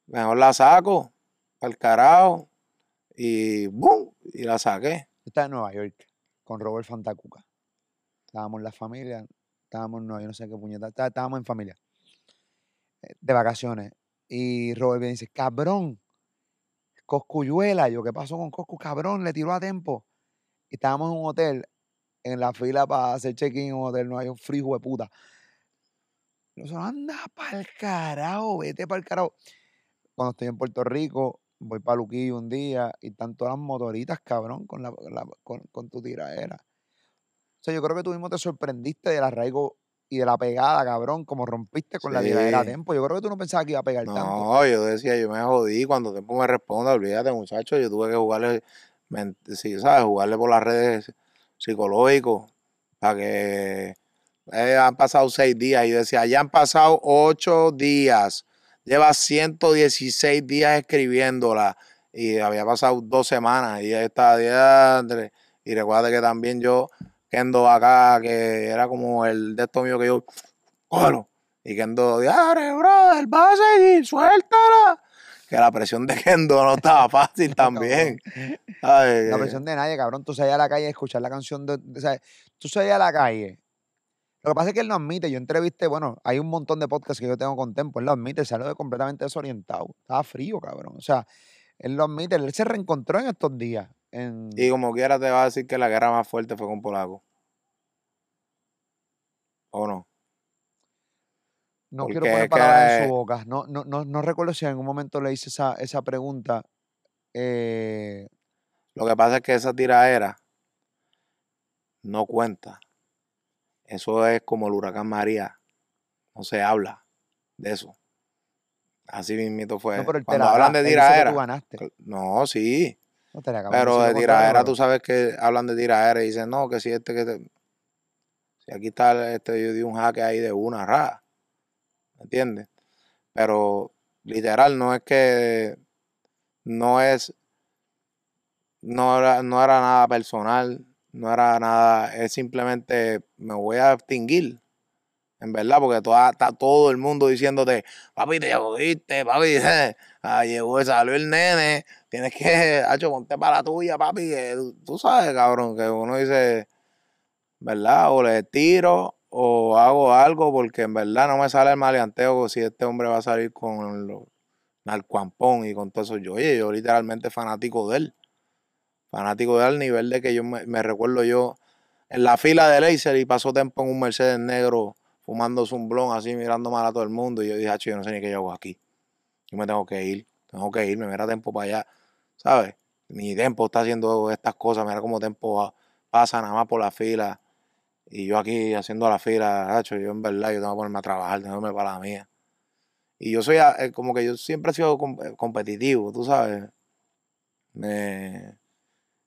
Mejor la saco, al carajo, y ¡boom! Y la saqué. Yo estaba en Nueva York con Robert Fantacuca. Estábamos en la familia, estábamos, no, yo no sé qué puñeta, está- estábamos en familia, eh, de vacaciones. Y Robert me dice, cabrón, Coscuyuela. Yo, ¿qué pasó con Coscu? Cabrón, le tiró a tiempo. Estábamos en un hotel, en la fila para hacer check-in en un hotel, no hay un frío de puta. Nosotros, anda pa'l carajo, vete pa'l carajo. Cuando estoy en Puerto Rico, voy para Luquillo un día y están todas las motoritas, cabrón, con, la, con, con tu tiraera. O sea, yo creo que tú mismo te sorprendiste del arraigo y de la pegada, cabrón, como rompiste con la tiradera a Sí. tiempo. Yo creo que tú no pensabas que iba a pegar tanto. No, yo decía, yo me jodí cuando tiempo me responde, olvídate muchacho, yo tuve que jugarle, sí, ¿sabes? Jugarle por las redes psicológicos para que eh, han pasado seis días y yo decía, ya han pasado ocho días, lleva 116 días escribiéndola y había pasado dos semanas y ya está diantre. y recuerda que también yo, Kendo acá, que era como el de esto mío que yo, cógelo, y Kendo, diare, brother, va a seguir, suéltala. Que la presión de Kendo no estaba fácil también. La presión de nadie, cabrón. Tú salías a la calle a escuchar la canción de. o sea, tú salías a la calle. Lo que pasa es que él no admite. Yo entrevisté, bueno, hay un montón de podcasts que yo tengo con Tempo. Él lo admite, salió de completamente desorientado. Estaba frío, cabrón. O sea, él lo admite. Él se reencontró en estos días. En, Y como quiera te va a decir que la guerra más fuerte fue con Polaco. ¿O no? No quiero poner palabras en su boca. No, no, no, no recuerdo si en algún momento le hice esa, esa pregunta. Eh, Lo que pasa es que esa tiraera no cuenta. Eso es como el huracán María. No se habla de eso. Así mismito fue. no, pero Cuando la hablan de tú ganaste. No, sí. No, Pero de pero- tú sabes que hablan de tiraera y dicen, no, que si este que te- Si aquí está, este, yo di un jaque ahí de una ra. ¿Me entiendes? Pero literal, no es que. No es. No era, no era nada personal. No era nada. Es simplemente. Me voy a extinguir. En verdad, porque toda, está todo el mundo diciéndote, papi, te jodiste, papi, ah, llegó, salió el nene, tienes que, hacho, ponte para la tuya, papi, que tú, sabes, cabrón, que uno dice, ¿verdad? O le tiro o hago algo porque en verdad no me sale el maleanteo si este hombre va a salir con el narcuampón y con todo eso. Yo, oye, yo literalmente fanático de él. Fanático de él al nivel de que yo me, recuerdo yo en la fila de Laser y pasó tiempo en un Mercedes negro fumándose un blon así mirando mal a todo el mundo y yo dije, "Acho, yo no sé ni qué yo hago aquí. Yo me tengo que ir, tengo que irme, mira Tempo para allá, ¿sabes? Ni Tempo está haciendo estas cosas, mira cómo Tempo pasa nada más por la fila y yo aquí haciendo la fila, yo en verdad yo tengo que ponerme a trabajar, tengo que irme para la mía. Y yo soy a- eh, como que yo siempre he sido eh, competitivo, tú sabes. Me,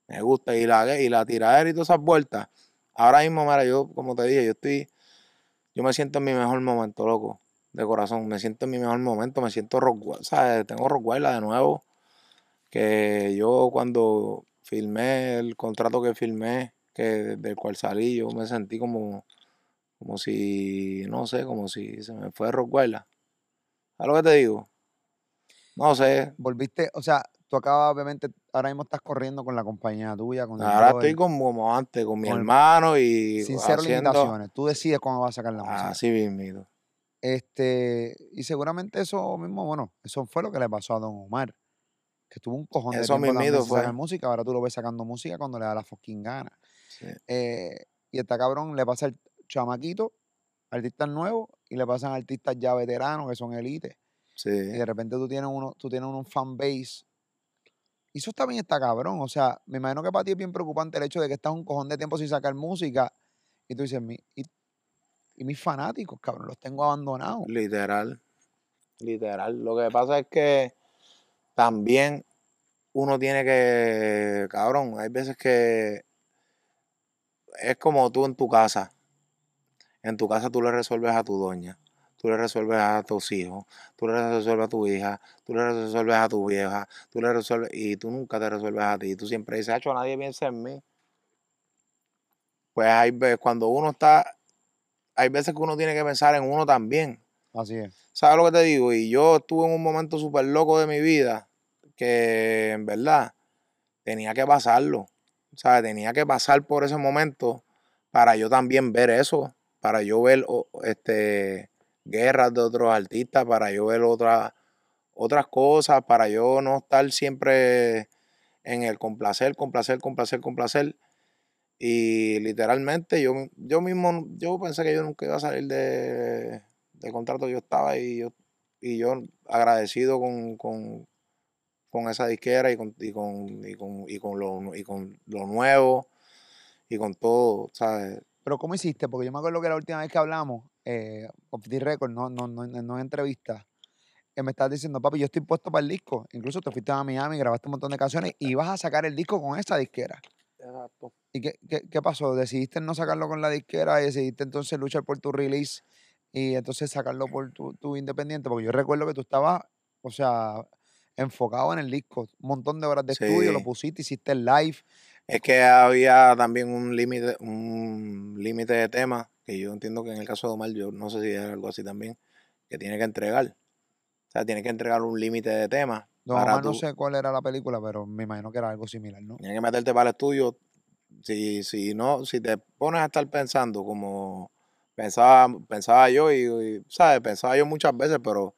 me gusta y la, y la tiradera y todas esas vueltas. Ahora mismo, mira, yo, como te dije, yo estoy, yo me siento en mi mejor momento, loco, de corazón. Me siento en mi mejor momento, me siento rock, ¿sabes? Tengo Rockwell de nuevo. Que yo cuando filmé el contrato que filmé, que del cual salí, yo me sentí como, como si, no sé, como si se me fue Rockwell. ¿Sabes lo que te digo? No sé. Volviste, o sea, tú acabas, obviamente, ahora mismo estás corriendo con la compañía tuya, con Ahora estoy como, como antes, con mi con hermano y sin cero haciendo limitaciones. Tú decides cuándo vas a sacar la música. así mismito. Este, y seguramente eso mismo, bueno, eso fue lo que le pasó a Don Omar. Que tuvo un cojón de Eso tiempo también sin sacar música, ahora tú lo ves sacando música cuando le da la fucking gana. Sí. Eh, y está cabrón, le pasa al chamaquito, artistas nuevos, y le pasan artistas ya veteranos que son élites. Sí. Y de repente tú tienes uno, tú tienes un fan base. Y eso también está cabrón. O sea, me imagino que para ti es bien preocupante el hecho de que estás un cojón de tiempo sin sacar música. Y tú dices, "Mi- y, y mis fanáticos, cabrón, los tengo abandonados. Literal. Literal. Lo que pasa es que también uno tiene que, cabrón, hay veces que es como tú en tu casa. En tu casa tú le resuelves a tu doña, tú le resuelves a tus hijos, tú le resuelves a tu hija, tú le resuelves a tu vieja, tú le resuelves y tú nunca te resuelves a ti. Tú siempre dices, "Acho, nadie piensa en mí. Pues hay veces, cuando uno está, hay veces que uno tiene que pensar en uno también. Así es. ¿Sabes lo que te digo? Y yo estuve en un momento súper loco de mi vida que en verdad tenía que pasarlo. ¿Sabes? Tenía que pasar por ese momento para yo también ver eso, para yo ver este, guerras de otros artistas, para yo ver otras otras cosas, para yo no estar siempre en el complacer, complacer, complacer, complacer. Y literalmente yo, yo mismo, yo pensé que yo nunca iba a salir de, de contrato yo estaba y yo, y yo agradecido con, con, con esa disquera y con, y con, y con, y con lo, y con lo nuevo y con todo, ¿sabes? Pero ¿cómo hiciste? Porque yo me acuerdo que la última vez que hablamos, eh, off the record, no, no, no, no en entrevista, que me estás diciendo, papi, yo estoy puesto para el disco. Incluso te fuiste a Miami, grabaste un montón de canciones y vas a sacar el disco con esa disquera. Exacto. ¿Y qué, qué, qué pasó? ¿Decidiste no sacarlo con la disquera y decidiste entonces luchar por tu release y entonces sacarlo por tu, tu independiente? Porque yo recuerdo que tú estabas, o sea, enfocado en el disco. Un montón de horas de estudio, lo pusiste, hiciste el live. Es que había también un límite, un límite de temas, que yo entiendo que en el caso de Omar, yo no sé si es algo así también, que tiene que entregar. O sea, tiene que entregar un límite de temas Don para no sé cuál era la película, pero me imagino que era algo similar, ¿no? tienes que meterte para el estudio. Si, si no, si te pones a estar pensando como pensaba, pensaba yo y, ¿sabes? Pensaba yo muchas veces, pero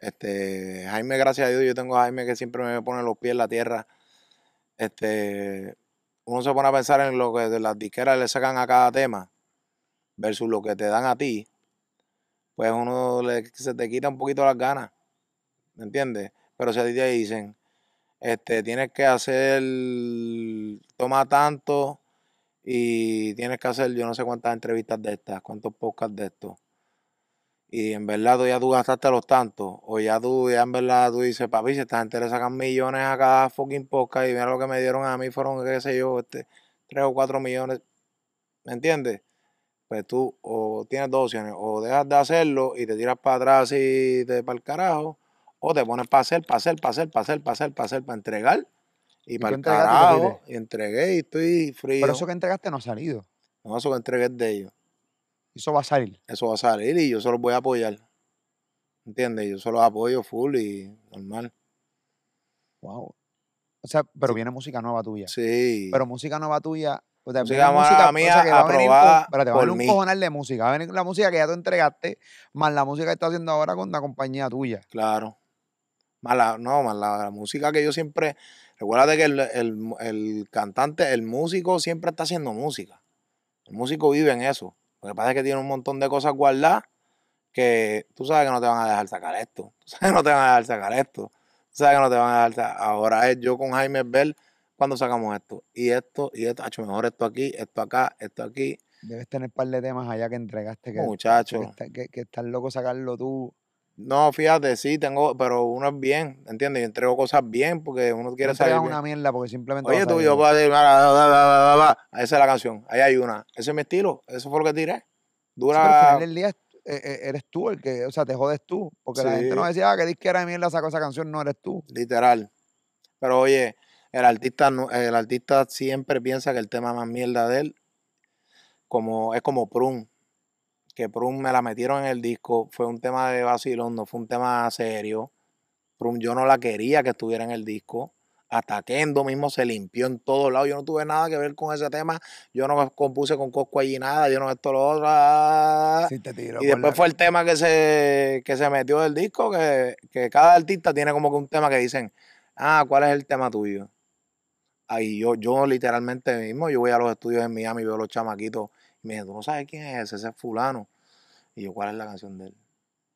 este Jaime, gracias a Dios, yo tengo a Jaime que siempre me pone los pies en la tierra. Este, uno se pone a pensar en lo que de las disqueras le sacan a cada tema versus lo que te dan a ti, pues uno le, se te quita un poquito las ganas, ¿me entiendes? Pero si a ti te dicen, este, tienes que hacer, toma tanto y tienes que hacer yo no sé cuántas entrevistas de estas, cuántos podcasts de estos. Y en verdad tú ya tú gastaste los tantos, o ya tú, ya en verdad tú dices, papi, si esta gente le sacan millones a cada fucking podcast y mira lo que me dieron a mí fueron, qué sé yo, este, tres o cuatro millones, ¿me entiendes? Pues tú o tienes dos opciones, o dejas de hacerlo y te tiras para atrás y te para el carajo, o te pones para hacer, para hacer, para hacer, para hacer, para hacer, para hacer, para entregar, y, ¿Y para el carajo, y entregué y estoy frío. Pero eso que entregaste no ha salido. No, eso que entregué es de ellos. Eso va a salir. Eso va a salir y yo se los voy a apoyar. ¿Entiendes? Yo se los apoyo full y normal. Wow. O sea, pero viene música nueva tuya. Sí. Pero música nueva tuya. O sea, Música viene nueva o mía sea, que va a venir espérate, va a venir un cojonal de música. Va a venir la música que ya tú entregaste, más la música que estás haciendo ahora con la compañía tuya. Claro. Más la, no, más la, la música que yo siempre. Recuérdate que el, el- el cantante, el músico siempre está haciendo música. El músico vive en eso. Lo que pasa es que tiene un montón de cosas guardadas que tú sabes que no te van a dejar sacar esto. Tú sabes que no te van a dejar sacar esto. Tú sabes que no te van a dejar sacar. Ahora es yo con Jaime Bell cuando sacamos esto. Y esto, y esto, hacho, mejor esto aquí, esto acá, esto aquí. Debes tener un par de temas allá que entregaste. Que, Muchacho. Que, que, que estás loco sacarlo tú. No, fíjate, sí, tengo, pero uno es bien, ¿entiendes? Yo entrego cosas bien porque uno quiere no saber una mierda porque simplemente. Oye, tú, yo puedo decir, esa es la canción, ahí hay una. Ese es mi estilo, eso fue lo que tiré. Sí, pero al Dura, final del día eh, eh, eres tú el que, o sea, te jodes tú. Porque la gente no Sí. decía, ah, que disquera de mierda sacó esa canción. No eres tú. literal. Pero oye, el artista, el artista siempre piensa que el tema más mierda de él como, es como Prun. Que Prun me la metieron en el disco, fue un tema de vacilón, no fue un tema serio. Prun yo no la quería que estuviera en el disco. Hasta Kendo mismo se limpió en todos lados. Yo no tuve nada que ver con ese tema. Yo no compuse con Cosco allí nada. Yo no esto, lo otro. ah. Sí, te tiro. Y después la- fue el tema que se, que se metió del disco, que, que cada artista tiene como que un tema que dicen, ah, ¿cuál es el tema tuyo? Ahí yo, yo literalmente mismo, yo voy a los estudios en Miami, veo a los chamaquitos, y me dicen, ¿tú no sabes quién es ese? Ese es fulano. Y yo, ¿cuál es la canción de él?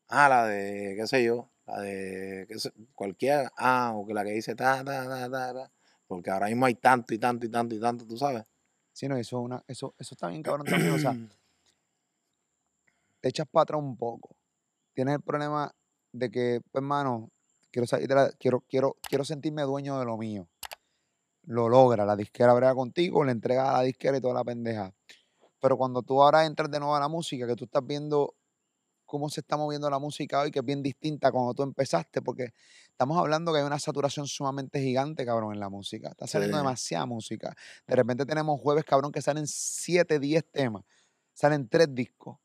Ah, la de, qué sé yo, la de, qué sé, cualquiera, ah, o que la que dice, ta, ta, ta, ta, ta. Porque ahora mismo hay tanto y tanto y tanto y tanto, tú sabes. Sí, no, eso, es una, eso, eso está bien cabrón también. O sea, te echas para atrás un poco. Tienes el problema de que, pues, hermano, quiero, salir de la- quiero, quiero, quiero sentirme dueño de lo mío. Lo logra, la disquera brega contigo, le entregas a la disquera y toda la pendeja. Pero cuando tú ahora entras de nuevo a la música, que tú estás viendo cómo se está moviendo la música hoy, que es bien distinta cuando tú empezaste, porque estamos hablando que hay una saturación sumamente gigante, cabrón, en la música. Está saliendo Sí. demasiada música. De repente tenemos jueves, cabrón, que salen 7, 10 temas. Salen 3 discos.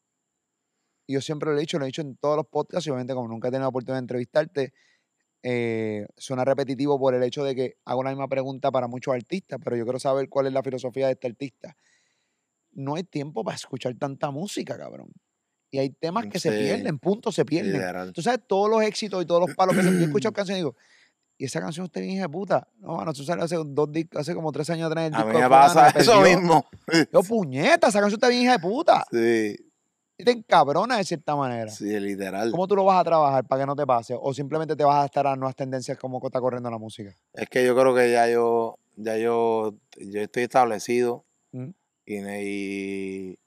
Y yo siempre lo he dicho, lo he dicho en todos los podcasts, y obviamente como nunca he tenido la oportunidad de entrevistarte, eh, suena repetitivo por el hecho de que hago la misma pregunta para muchos artistas, pero yo quiero saber cuál es la filosofía de este artista. No hay tiempo para escuchar tanta música, cabrón. Y hay temas que se Sí. pierden, puntos se pierden. Literal. Tú sabes todos los éxitos y todos los palos que se... Yo he escuchado canciones y digo, y esa canción está bien hija de puta. No, mano, eso salió hace dos discos, hace como tres años atrás el A disco mí de me pasa eso perdió". mismo. Yo, puñeta, esa canción está bien hija de puta. Sí, Y te encabrona de cierta manera. sí, literal. ¿Cómo tú lo vas a trabajar para que no te pase? O simplemente te vas a estar a nuevas tendencias como está corriendo la música. Es que yo creo que ya yo, ya yo, yo estoy establecido Mm. Y, y,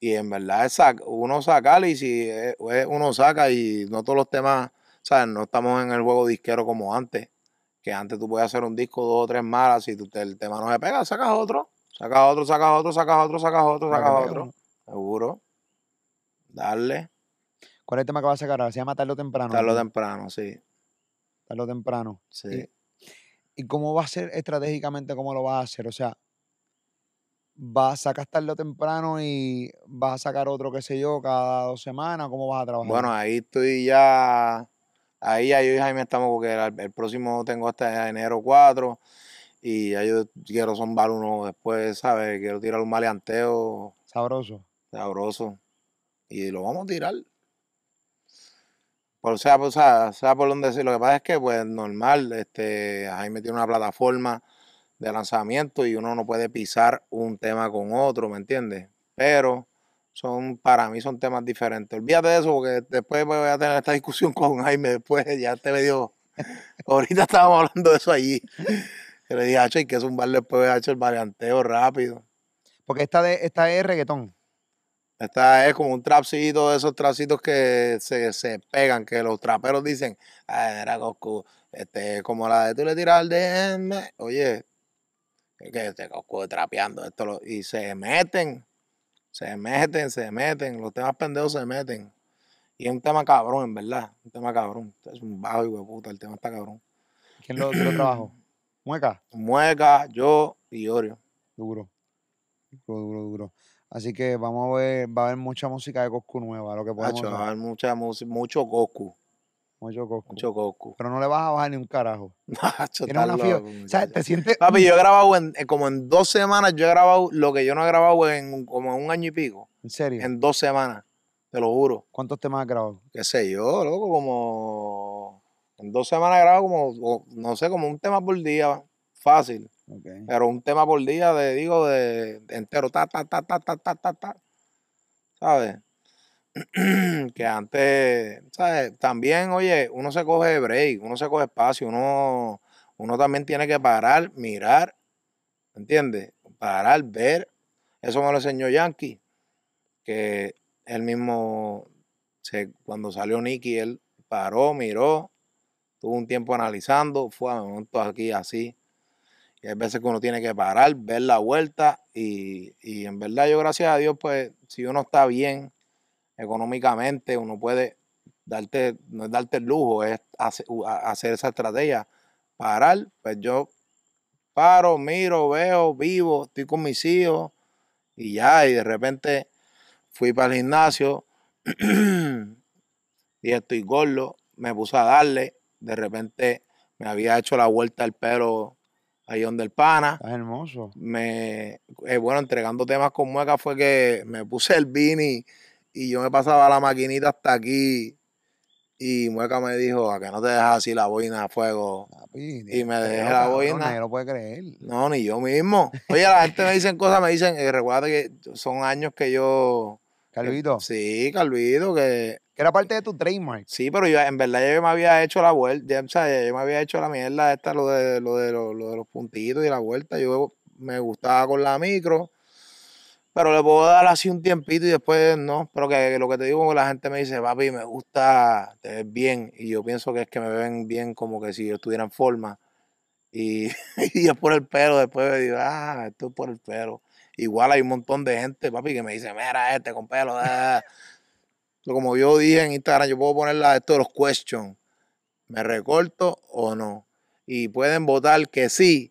y en verdad es sac- uno sacar y si es- uno saca y no todos los temas, ¿sabes? No estamos en el juego disquero como antes, que antes tú podías hacer un disco, dos o tres malas, tú, te- el tema no se pega, sacas otro, sacas otro, sacas otro, sacas otro, sacas otro, sacas otro, seguro. Darle, ¿Cuál es el tema que vas a sacar ahora? Se llama Tarde o Temprano. tarde o temprano, sí, Tarde o Temprano. sí. ¿Y cómo va a ser estratégicamente? ¿Cómo lo vas a hacer? O sea, vas a sacar tarde o temprano y vas a sacar otro, qué sé yo, cada dos semanas. ¿Cómo vas a trabajar? Bueno, ahí estoy ya. Ahí ya yo y Jaime estamos porque el, el próximo tengo hasta enero 4 y ya yo quiero zombar uno después, ¿sabes? Quiero tirar un maleanteo sabroso. sabroso y lo vamos a tirar. Por sea, por, sea, sea por donde decir. Lo que pasa es que, pues, normal, este, Jaime tiene una plataforma de lanzamiento y uno no puede pisar un tema con otro, ¿me entiendes? pero son para mí son temas diferentes. Olvídate de eso porque después voy a tener esta discusión con Jaime, después ya te me dio... Ahorita estábamos hablando de eso allí. Le dije, "Hacho, hay que zumbarle después hacho, el varianteo rápido. Porque esta, de, esta es reggaetón. Esta es como un trapcito de esos trapcitos que se, se pegan, que los traperos dicen, ah, era Coscu, este, como la de tú le tiras al DM, oye, que este Coscu trapeando esto, lo- y se meten, se meten, se meten, los temas pendejos se meten. Y es un tema cabrón, en verdad, un tema cabrón. Es un bajo y puta, el tema está cabrón. ¿Quién lo, quién lo trabajó? Mueca. Mueca, yo y Orio. Duro. Duro, duro, duro. Así que vamos a ver, va a haber mucha música de Coscu nueva, lo que podemos Hacho, va a haber mucha música, mucho Coscu, Mucho Coscu. mucho Coscu. Pero no le vas a bajar ni un carajo. Estás una loco, O sea, te sientes. Papi, yo he grabado en, como en dos semanas, yo he grabado lo que yo no he grabado en como en un año y pico. En serio. En dos semanas, te lo juro. ¿Cuántos temas has grabado? Qué sé yo, loco, como... En dos semanas he grabado como, no sé, como un tema por día, fácil. Ok. Pero un tema por día, de, digo, de, de entero, ta, ta, ta, ta, ta, ta, ta, ta. ¿Sabes? que antes, ¿sabes? También, oye, uno se coge break, uno se coge espacio, uno, uno también tiene que parar, mirar, ¿entiendes? Parar, ver. Eso me lo enseñó Yankee, que él mismo, cuando salió Nicky, él paró, miró, tuvo un tiempo analizando, fue a momentos aquí así. Y hay veces que uno tiene que parar, ver la vuelta y, y en verdad yo gracias a Dios, pues si uno está bien económicamente, uno puede darte, no es darte el lujo, es hace- u- a- hacer esa estrategia. Parar, pues yo paro, miro, veo, vivo, estoy con mis hijos y ya, y de repente fui para el gimnasio y estoy gordo, me puse a darle, de repente me había hecho la vuelta al pelo ahí donde el pana Estás hermoso. me, eh, bueno, entregando temas con mueca fue que me puse el beanie y yo me pasaba la maquinita hasta aquí y mueca me dijo, a que no te dejas así la boina a fuego. Papi, Y me dejé la cabrón, boina. Nadie lo puede creer. No, ni yo mismo. Oye, la gente me dicen cosas, me dicen, eh, recuerda que son años que yo... que- Calvito, Sí, Calvito, que... que era parte de tu trademark. Sí, pero yo en verdad yo me había hecho la vuelta, ya, o sea, yo me había hecho la mierda esta, lo de, lo de, lo, lo de los puntitos y la vuelta. Yo me gustaba con la micro, pero le puedo dar así un tiempito y después no. Pero que, lo que te digo, la gente me dice, papi, me gusta, te ves bien. Y yo pienso que es que me ven bien como que si yo estuviera en forma. Y, y es por el pelo, después me digo, ah, esto es por el pelo. Igual hay un montón de gente, papi, que me dice, mira, este con pelo. ah". Como yo dije en Instagram, yo puedo poner la- esto de los questions. ¿Me recorto o no? Y pueden votar que sí,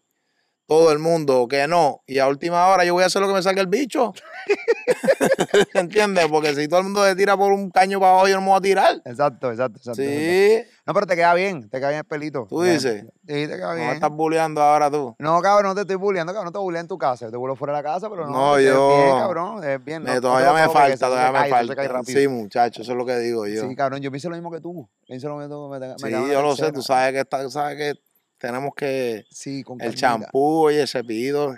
todo el mundo, que no. Y a última hora yo voy a hacer lo que me salga el bicho. ¿Entiendes? Porque si todo el mundo se tira por un caño para abajo, yo no me voy a tirar. Exacto, exacto, exacto. exacto. Sí. No, pero te queda bien, te queda bien el pelito. ¿Tú dices? Sí, te queda No me bien. estás bulleando ahora tú. No, cabrón, no te estoy bulleando, cabrón, no te bulleé en tu casa. Yo te buleo fuera de la casa, pero no. No, yo- bien, cabrón, es bien. Me- no- no todavía me falta, todavía me se cae falta. Sí, muchacho, eso es lo que digo yo. Sí, cabrón, yo pienso lo mismo que tú. Pienso lo mismo que tú. Me, me Sí, yo lo sé, tú sabes que, está, sabes que tenemos que... Sí, con El champú, oye, el cepillo,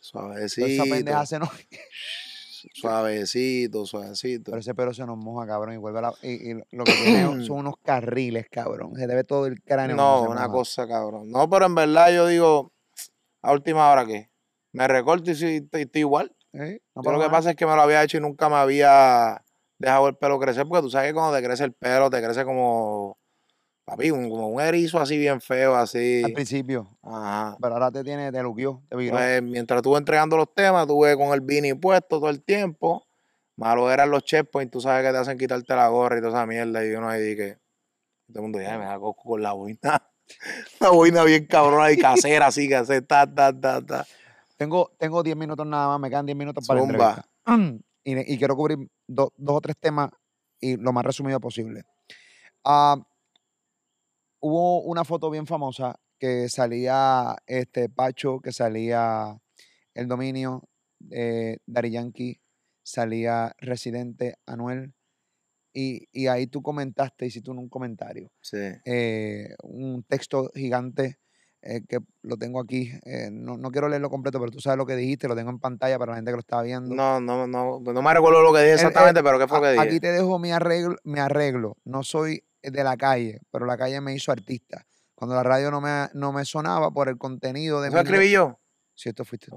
suavecito, Esa pendeja se nos... suavecito, suavecito. Pero ese pelo se nos moja, cabrón, y vuelve a la... Y, y lo que tiene son unos carriles, cabrón. Se te ve todo el cráneo. No, una moja. cosa, cabrón. No, pero en verdad yo digo, a última hora qué, me recorto y sí, estoy, estoy igual. ¿Eh? No Yo lo que pasa es que me lo había hecho y nunca me había dejado el pelo crecer, porque tú sabes que cuando te crece el pelo, te crece como, papi, un- como un erizo así bien feo, así. Al principio. Ajá. Pero ahora te tiene, te luqueó, te viró. Pues mientras estuve entregando los temas, tuve con el beanie puesto todo el tiempo. Malo eran los checkpoints, tú sabes que te hacen quitarte la gorra y toda esa mierda. Y uno ahí dije, todo el mundo ya me da coco con la boina. la boina bien cabrona y casera, así que hace ta, ta, ta, ta. Tengo, tengo 10 minutos nada más, me quedan 10 minutos para la Zumba. entrevista. Y, y quiero cubrir do- dos o tres temas y lo más resumido posible. Ah, hubo una foto bien famosa que salía este Pacho, que salía el dominio, eh, Dari Yankee, salía Residente, Anuel, y, y ahí tú comentaste, hiciste un, un comentario, Sí. eh, un texto gigante eh, que lo tengo aquí. eh, no, no quiero leerlo completo, pero tú sabes lo que dijiste, lo tengo en pantalla para la gente que lo está viendo. No, no, no, no me recuerdo lo que dije El- el- exactamente, pero ¿qué fue A- que dije? Aquí te dejo mi arreglo, mi arreglo. No soy de la calle, pero la calle me hizo artista. Cuando la radio no me, no me sonaba por el contenido de ¿Eso escribí yo? Si esto fuiste tú.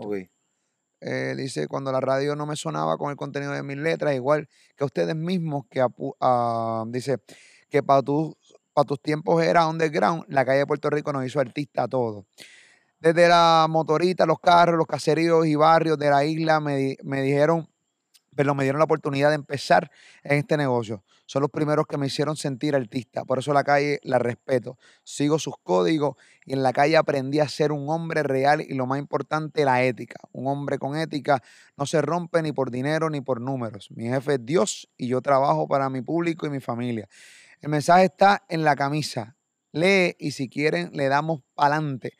Eh, dice, cuando la radio no me sonaba con el contenido de mis letras, igual que ustedes mismos, que apu- ah, dice que para tus, pa' tus tiempos era underground, la calle de Puerto Rico nos hizo artista a todos. Desde la motorita, los carros, los caseríos y barrios de la isla me, di- me dijeron, pero me dieron la oportunidad de empezar en este negocio. Son los primeros que me hicieron sentir artista. Por eso la calle la respeto. Sigo sus códigos y en la calle aprendí a ser un hombre real y lo más importante, la ética. Un hombre con ética no se rompe ni por dinero ni por números. Mi jefe es Dios y yo trabajo para mi público y mi familia. El mensaje está en la camisa. Lee y si quieren le damos pa'lante.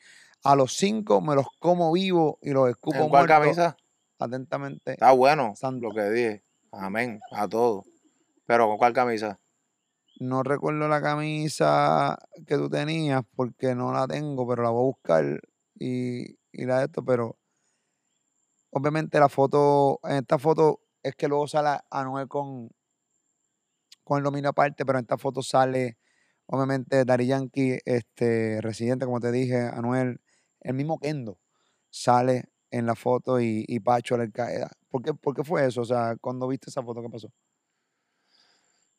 A los cinco me los como vivo y los escupo ¿En cuál muertos. camisa? Atentamente. Está bueno lo que dije. Amén. A todo. Pero ¿con cuál camisa? No recuerdo la camisa que tú tenías porque no la tengo, pero la voy a buscar y, y la de esto, pero obviamente la foto, en esta foto es que luego sale Anuel con, con el dominio aparte, pero en esta foto sale obviamente Dari Yankee, este, residente, como te dije, Anuel, el mismo Kendo sale en la foto y, y Pacho Al Qaeda. ¿Por qué, ¿Por qué fue eso? O sea, cuando viste esa foto, ¿qué pasó?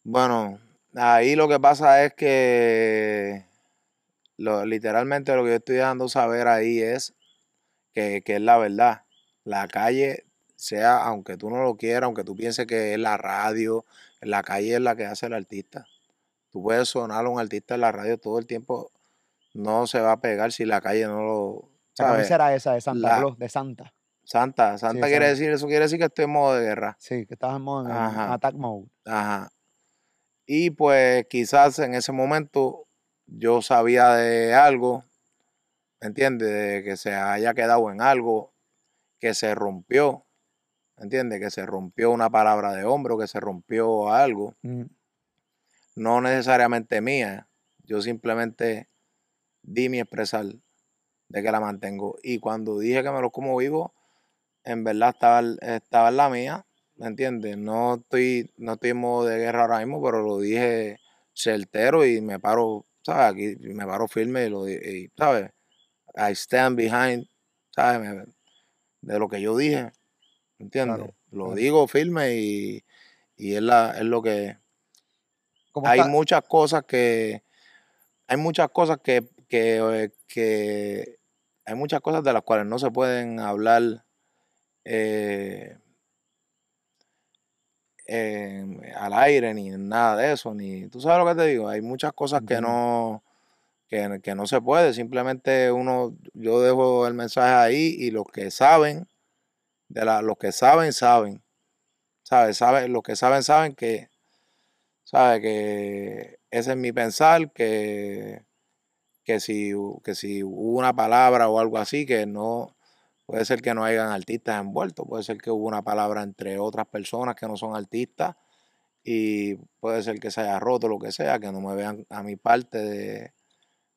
Bueno, ahí lo que pasa es que lo- literalmente lo que yo estoy dejando saber ahí es que, que es la verdad. La calle, sea, aunque tú no lo quieras, aunque tú pienses que es la radio, la calle es la que hace el artista. Tú puedes sonar a un artista en la radio todo el tiempo, no se va a pegar si la calle no lo... ¿sabes? era esa de Santa La- Claus, de Santa. Santa, Santa quiere decir, eso quiere decir que estoy en modo de guerra. Sí, que estabas en modo en Ajá. attack mode. Ajá. Y pues quizás en ese momento yo sabía de algo, ¿me entiendes? De que se haya quedado en algo, que se rompió, ¿me entiendes? Que se rompió una palabra de hombre, o que se rompió algo, Mm, no necesariamente mía, yo simplemente di mi expresar de que la mantengo. Y cuando dije que me lo como vivo, en verdad estaba, estaba en la mía, ¿me entiendes? No estoy, no estoy en modo de guerra ahora mismo, pero lo dije certero y me paro, ¿sabes? Aquí me paro firme y lo y, ¿sabes? I stand behind, ¿sabes? De lo que yo dije, ¿me entiendes? Claro, lo claro. digo firme y, y es, la, es lo que ¿Cómo hay está? muchas cosas que hay muchas cosas que, que, que- hay muchas cosas de las cuales no se pueden hablar eh, al aire ni nada de eso ni tú sabes lo que te digo hay muchas cosas que no que, que no se puede simplemente uno yo dejo el mensaje ahí y los que saben de la, los que saben saben sabes saben los que saben saben que sabe que ese es mi pensar que que si que si hubo una palabra o algo así que no puede ser que no hayan artistas envueltos puede ser que hubo una palabra entre otras personas que no son artistas y puede ser que se haya roto lo que sea que no me vean a mi parte de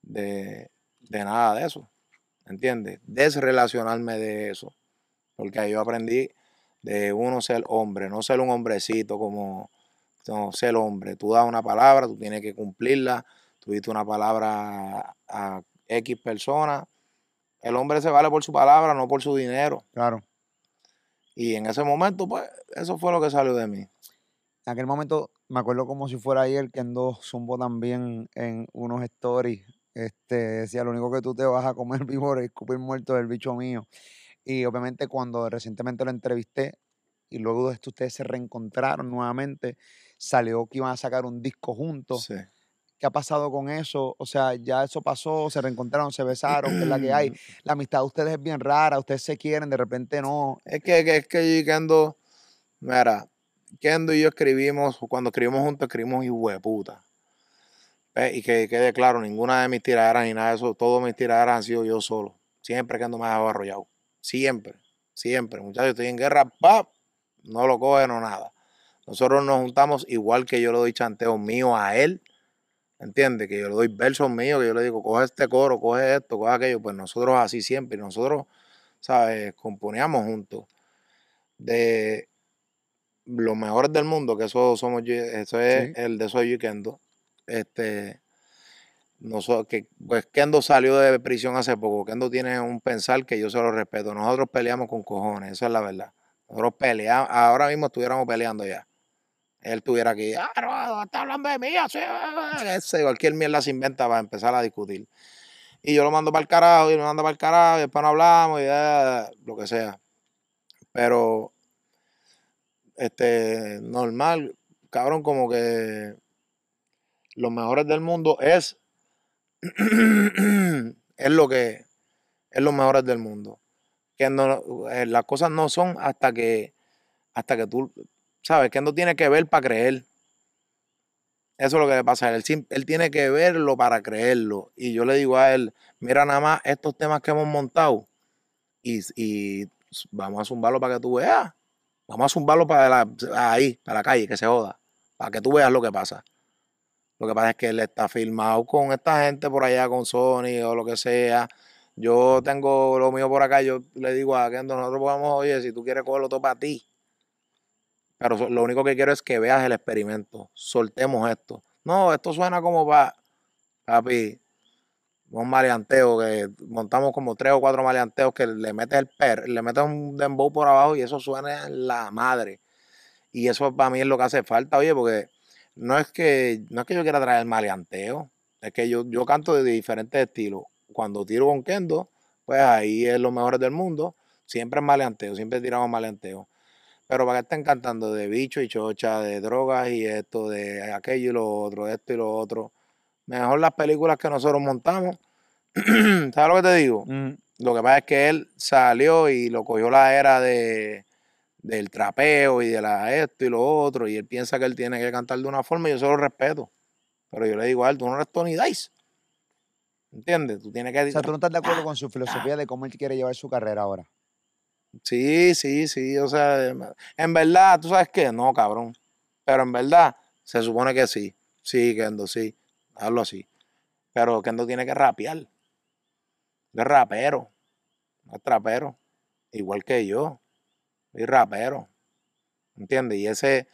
de, nada de eso ¿entiendes? desrelacionarme de eso porque yo aprendí de uno ser hombre no ser un hombrecito como no, ser hombre. Tú das una palabra, tú tienes que cumplirla. Tú diste una palabra a, a X persona. El hombre se vale por su palabra, no por su dinero. Claro. Y en ese momento, pues, eso fue lo que salió de mí. En aquel momento me acuerdo como si fuera ayer que Endo Zumbo también en unos stories este, decía lo único que tú te vas a comer vivo es escupir muerto del bicho mío. Y obviamente cuando recientemente lo entrevisté y luego de esto ustedes se reencontraron nuevamente, salió que iban a sacar un disco juntos. Sí. ¿Qué ha pasado con eso? O sea, ya eso pasó, se reencontraron, se besaron, ¿qué es la que hay? La amistad de ustedes es bien rara, ustedes se quieren, de repente no. Es que, que- es que yo y Kendo, mira, Kendo y yo escribimos, cuando escribimos juntos, escribimos puta Y que quede claro, ninguna de mis tiraderas ni nada de eso, todas mis tiraderas han sido yo solo. Siempre Kendo me ha dejado arrollado. Siempre, siempre. Muchachos, estoy en guerra, ¡pap! no lo coge, no nada. Nosotros nos juntamos igual que yo le doy chanteo mío a él. ¿Entiendes? Que yo le doy versos míos, que yo le digo, coge este coro, coge esto, coge aquello. Pues nosotros así siempre. Nosotros, ¿sabes? Componíamos juntos. De los mejores del mundo, que eso somos yo- eso es Sí. el de Soy yo y Kendo. Este, nosotros, que, pues Kendo salió de prisión hace poco. Kendo tiene un pensar que yo se lo respeto. Nosotros peleamos con cojones, eso es la verdad. Nosotros peleamos, ahora mismo estuviéramos peleando ya. Él estuviera aquí, ah, no, está hablando de mí, ese, cualquier mierda se inventa para empezar a discutir. Y yo lo mando para el carajo, y me manda para el carajo, y después no hablamos, y lo que sea. Pero, este, normal, cabrón, como que los mejores del mundo es, es lo que, es los mejores del mundo. Que no, eh, las cosas no son hasta que, hasta que tú, sabes, que no tiene que ver para creer. Eso es lo que pasa él. Él, tiene que verlo para creerlo. Y yo le digo a él, mira nada más estos temas que hemos montado y, vamos a zumbarlo para que tú veas. Vamos a zumbarlo para la, ahí, para la calle, que se joda. Para que tú veas lo que pasa. Lo que pasa es que él está filmado con esta gente por allá, con Sony o lo que sea. Yo tengo lo mío por acá. Yo le digo a Kendo, nosotros podemos, oye, si tú quieres cogerlo todo para ti. Pero lo único que quiero es que veas el experimento. Soltemos esto. No, esto suena como para, papi, un maleanteo que montamos como tres o cuatro maleanteos que le metes el per, le metes un dembow por abajo y eso suena en la madre. Y eso para mí es lo que hace falta, oye, porque no es que, no es que yo quiera traer el maleanteo, es que yo, yo canto de diferentes estilos. Cuando tiro con Kendo, pues ahí es lo mejor del mundo. Siempre es maleanteo, siempre tiramos maleanteo. Pero para que estén cantando de bicho y chocha, de drogas y esto, de aquello y lo otro, esto y lo otro. Mejor las películas que nosotros montamos. ¿Sabes lo que te digo? Mm, Lo que pasa es que él salió y lo cogió la era de del trapeo y de la esto y lo otro, y él piensa que él tiene que cantar de una forma y yo se lo respeto. Pero yo le digo a él, tú no eres Tony Dice. ¿Entiendes? Tú tienes que... O sea, tú no estás de acuerdo con su filosofía de cómo él quiere llevar su carrera ahora. Sí, sí, sí, o sea, em, en verdad, ¿tú sabes qué? No, cabrón. Pero en verdad, se supone que sí. Sí, Kendo, sí. Hazlo así. Pero Kendo tiene que rapear. Es rapero. Es trapero. Igual que yo. Soy rapero. ¿Entiendes? Y ese,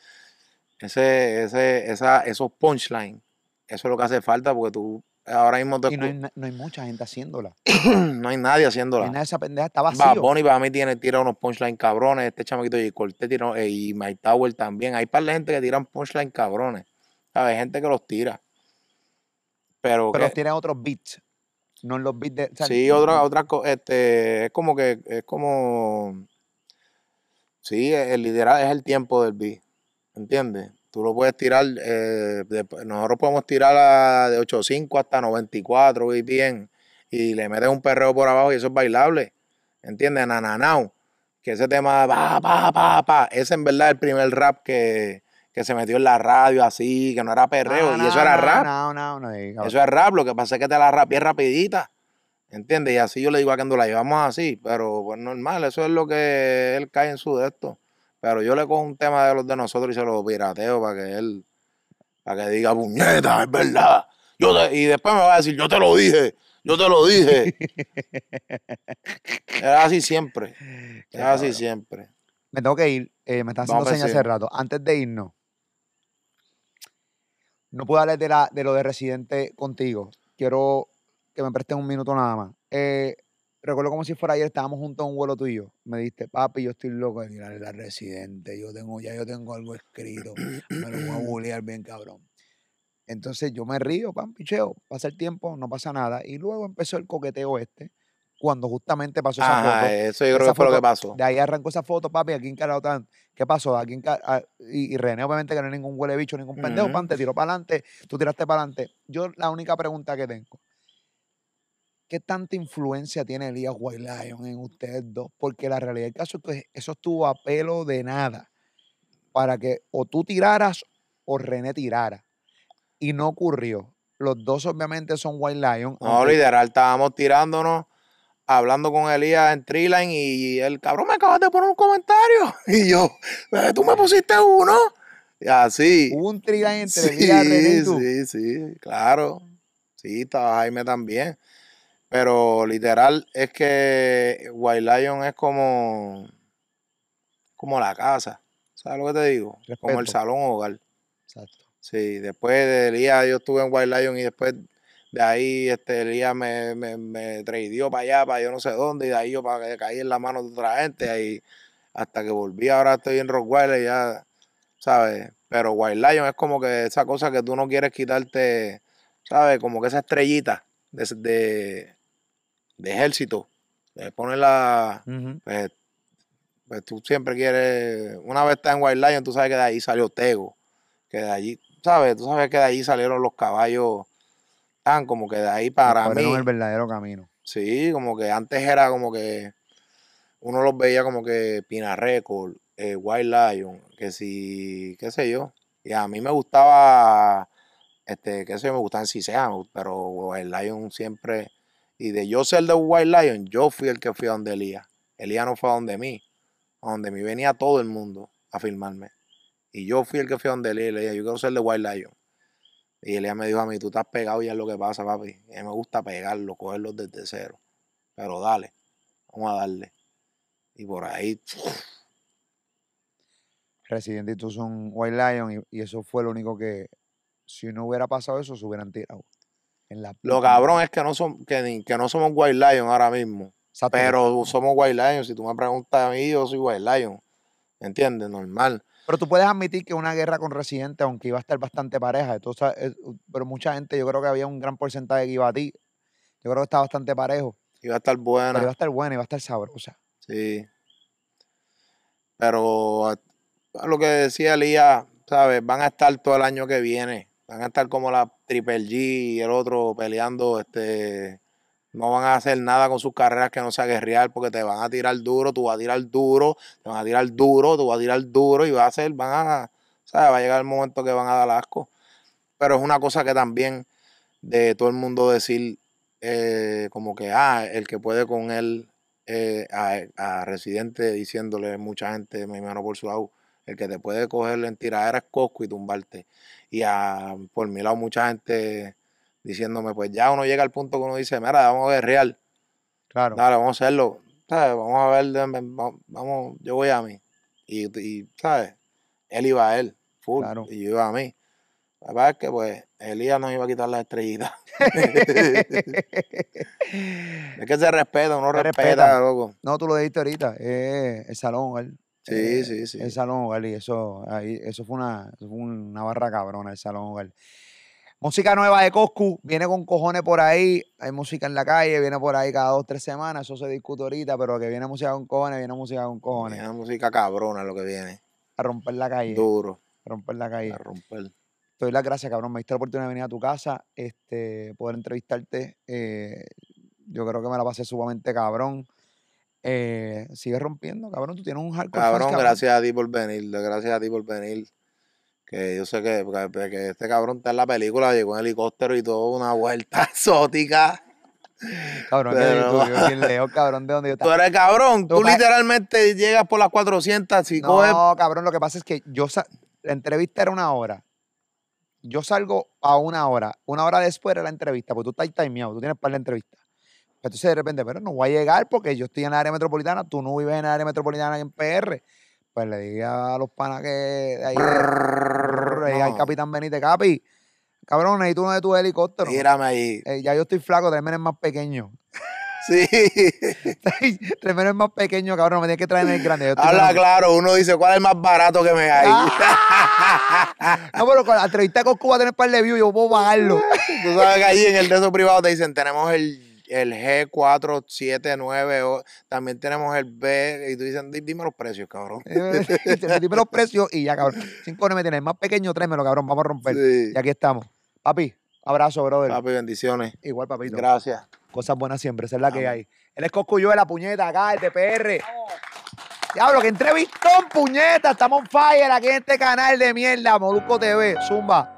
ese, ese, esa, esos punchlines, eso es lo que hace falta porque tú ahora mismo te Y no hay, no hay mucha gente haciéndola. no hay nadie No haciéndola. hay nada de esa pendeja, está Bad vacío. Bunny para mí tiene, tira unos punchlines cabrones. Este chamaquito y Cortés tira, eh, y Mike Tower también. Hay par de gente que tiran punchlines cabrones. ¿Sabes? Gente que los tira. Pero, Pero que- tiene otros beats. No en los beats de. o sea, sí, otra, otra este, es como que, es como, sí, el liderazgo es el tiempo del beat. ¿Entiendes? Tú lo puedes tirar, eh, de- nosotros podemos tirar a- de 85 hasta 94 BPM y le metes un perreo por abajo y eso es bailable. ¿Entiendes? Nananao. Que ese tema, pa, pa, pa, pa, ese en verdad es el primer rap que, que se metió en la radio así, que no era perreo, no, y eso no, era rap. No. Eso es rap, lo que pasa es que te la rapié rapidita. ¿Entiendes? Y así yo le digo a Kendo, la llevamos así, pero pues normal, eso es lo que él cae en su de esto. Pero yo le cojo un tema de los de nosotros y se lo pirateo para que él, para que diga, puñeta, es verdad. Yo te-". y después me va a decir, yo te lo dije, yo te lo dije. es así siempre, es así siempre. Me tengo que ir. eh, me están haciendo señas hace rato. Antes de irnos, no puedo hablar de, la, de lo de Residente contigo. Quiero que me prestes un minuto nada más. Eh, recuerdo como si fuera ayer, estábamos juntos en un vuelo tuyo. Me dijiste, papi, yo estoy loco de tirarle la Residente. Yo tengo, ya yo tengo algo escrito. Me lo voy a bullear bien, cabrón. Entonces yo me río, pan, picheo. Pasa el tiempo, no pasa nada. Y luego empezó el coqueteo este, cuando justamente pasó esa foto. Ajá, eso yo creo que fue lo foto- que pasó. De ahí arrancó esa foto, papi, aquí encarado tan. ¿Qué pasó? Aquí enca- ah, y, y René, obviamente, que no es ningún huele bicho, ningún pendejo, Ujú. pan, te tiró para adelante, tú tiraste para adelante. Yo, la única pregunta que tengo, ¿qué tanta influencia tiene Elías White Lion en ustedes dos? Porque la realidad del caso es que eso estuvo a pelo de nada para que o tú tiraras o René tirara. Y no ocurrió. Los dos, obviamente, son White Lion. No, aunque- literal, estábamos tirándonos, hablando con Elías en Treeline y el cabrón me acabas de poner un comentario. Y yo, "Eh, tú me pusiste uno. Así. Hubo un trigal entre Elías, René y tú. sí, sí, claro. Sí, estaba Jaime también. Pero literal es que White Lion es como, como la casa. ¿Sabes lo que te digo? Como el salón hogar. Exacto. Sí, después de Elías yo estuve en White Lion y después de ahí este Elías me, me, me tradeó para allá, para yo no sé dónde, y de ahí yo para que caí en la mano de otra gente, ahí hasta que volví, ahora estoy en Rockwell y ya, ¿sabes? Pero White Lion es como que esa cosa que tú no quieres quitarte, ¿sabes? Como que esa estrellita de, de, de ejército, de ponerla, Ujú. pues, pues tú siempre quieres, una vez estás en White Lion, tú sabes que de ahí salió Tego, que de allí, ¿sabes? Tú sabes que de allí salieron los caballos, tan como que de ahí para mí, el verdadero camino. sí, como que antes era como que uno los veía como que Pina Record, eh, White Lion, que si, qué sé yo, y a mí me gustaba, este, qué sé yo, me gustaban Cisea, pero White Lion siempre, y de yo ser de White Lion, yo fui el que fui a donde Elías, Elías no fue a donde mí, a donde mí venía todo el mundo a filmarme. Y yo fui el que fui a donde Elías le dije, yo quiero ser de White Lion. Y Elías me dijo a mí, tú estás pegado y es lo que pasa, papi. Y me gusta pegarlo, cogerlo desde cero. Pero dale, vamos a darle. Y por ahí, Residente y tú son White Lion y eso fue lo único que, si no hubiera pasado eso, se hubieran tirado. En la lo cabrón es que no, son, que, ni- que no somos White Lion ahora mismo. Pero somos White Lion. Si tú me preguntas a mí, yo soy White Lion. ¿Me entiendes? Normal. Pero tú puedes admitir que una guerra con Residente, aunque iba a estar bastante pareja, esto, sa- es- pero mucha gente, yo creo que había un gran porcentaje que iba a ti. Yo creo que está bastante parejo. Iba a estar Pero buena. iba a estar buena, iba a estar sabrosa. Sí. Pero a- a lo que decía Elías, ¿sabes? Van a estar todo el año que viene. Van a estar como la Triple G y el otro peleando. este No van a hacer nada con sus carreras que no sea guerrear porque te van a tirar duro, tú vas a tirar duro, te van a tirar duro, tú vas a tirar duro y va a ser, van a, ¿sabes? Va a llegar el momento que van a dar asco. Pero es una cosa que también de todo el mundo decir eh, como que, ah, el que puede con él eh, a, Residente diciéndole mucha gente, me imagino por su lado, el que te puede coger en tiradera es Cosco y tumbarte. Y a, por mi lado mucha gente diciéndome, pues ya uno llega al punto que uno dice, mira, vamos a guerrear, Claro. dale, vamos a hacerlo, ¿sabes? Vamos a ver, vamos, yo voy a mí. Y, y, ¿sabes? Él iba a él, full, Claro. y yo iba a mí. La verdad es que, pues, Elías nos iba a quitar las estrellitas. Es que se respeta, uno Se respeta, respeta. loco. no, tú lo dijiste ahorita. eh, el salón hogar. Sí, eh, sí, sí. El salón hogar. Y eso, ahí, eso fue una, fue una barra cabrona, el salón hogar. Música nueva de Coscu, viene con cojones por ahí. Hay música en la calle, viene por ahí cada dos, tres semanas. Eso se discute ahorita, pero que viene música con cojones, viene música con cojones. Una música cabrona lo que viene. A romper la calle. Duro. A romper la calle. A romper. Te doy las gracias, cabrón. Me diste la oportunidad de venir a tu casa, este, poder entrevistarte. eh, yo creo que me la pasé sumamente cabrón. Eh, sigue rompiendo, cabrón. Tú tienes un hardcore fans, Cabrón, gracias a ti por venir. Gracias a ti por venir. Que yo sé que, que- que este cabrón está en la película, llegó en helicóptero y todo, una vuelta exótica. Cabrón, que Pero- tú, yo lejos, cabrón, de donde yo Tú eres cabrón, Tú literalmente llegas por las 400 y coges No, cabrón, lo que pasa es que yo la entrevista era una hora. Yo salgo a una hora. Una hora después era la entrevista, porque tú estás timeado, tú tienes para la entrevista. Entonces de repente, pero no voy a llegar porque yo estoy en la área metropolitana, tú no vives en la área metropolitana en PR. Pues le dije a los panas que de ahí, dije al capitán Benítez, Capi, cabrón, necesito uno de tus helicópteros. Mírame ahí. Eh, ya yo estoy flaco, tráeme el más pequeño. Sí. tráeme el más pequeño, cabrón, me tienes que traer el grande. Habla claro, uno dice, ¿cuál es el más barato que me hay? No, pero con la entrevista con Cuba tener par de views, yo puedo pagarlo. Tú sabes que ahí en el de esos privados te dicen, tenemos el, el G479, o también tenemos el B, y tú dicen, "Di- dime los precios, cabrón. Eh, Dime los precios y ya, cabrón. Cinco no me tienes. Más pequeño, tráemelo, cabrón. Vamos a romper. Sí. Y aquí estamos. Papi, abrazo, brother. Papi, bendiciones. Igual, papito. Gracias. Cosas buenas siempre, esa es la que hay. Él es Coscuyo la puñeta acá, el de PR. Diablo, que entrevistón, puñeta. Estamos fire aquí en este canal de mierda, Molusco TV. Zumba.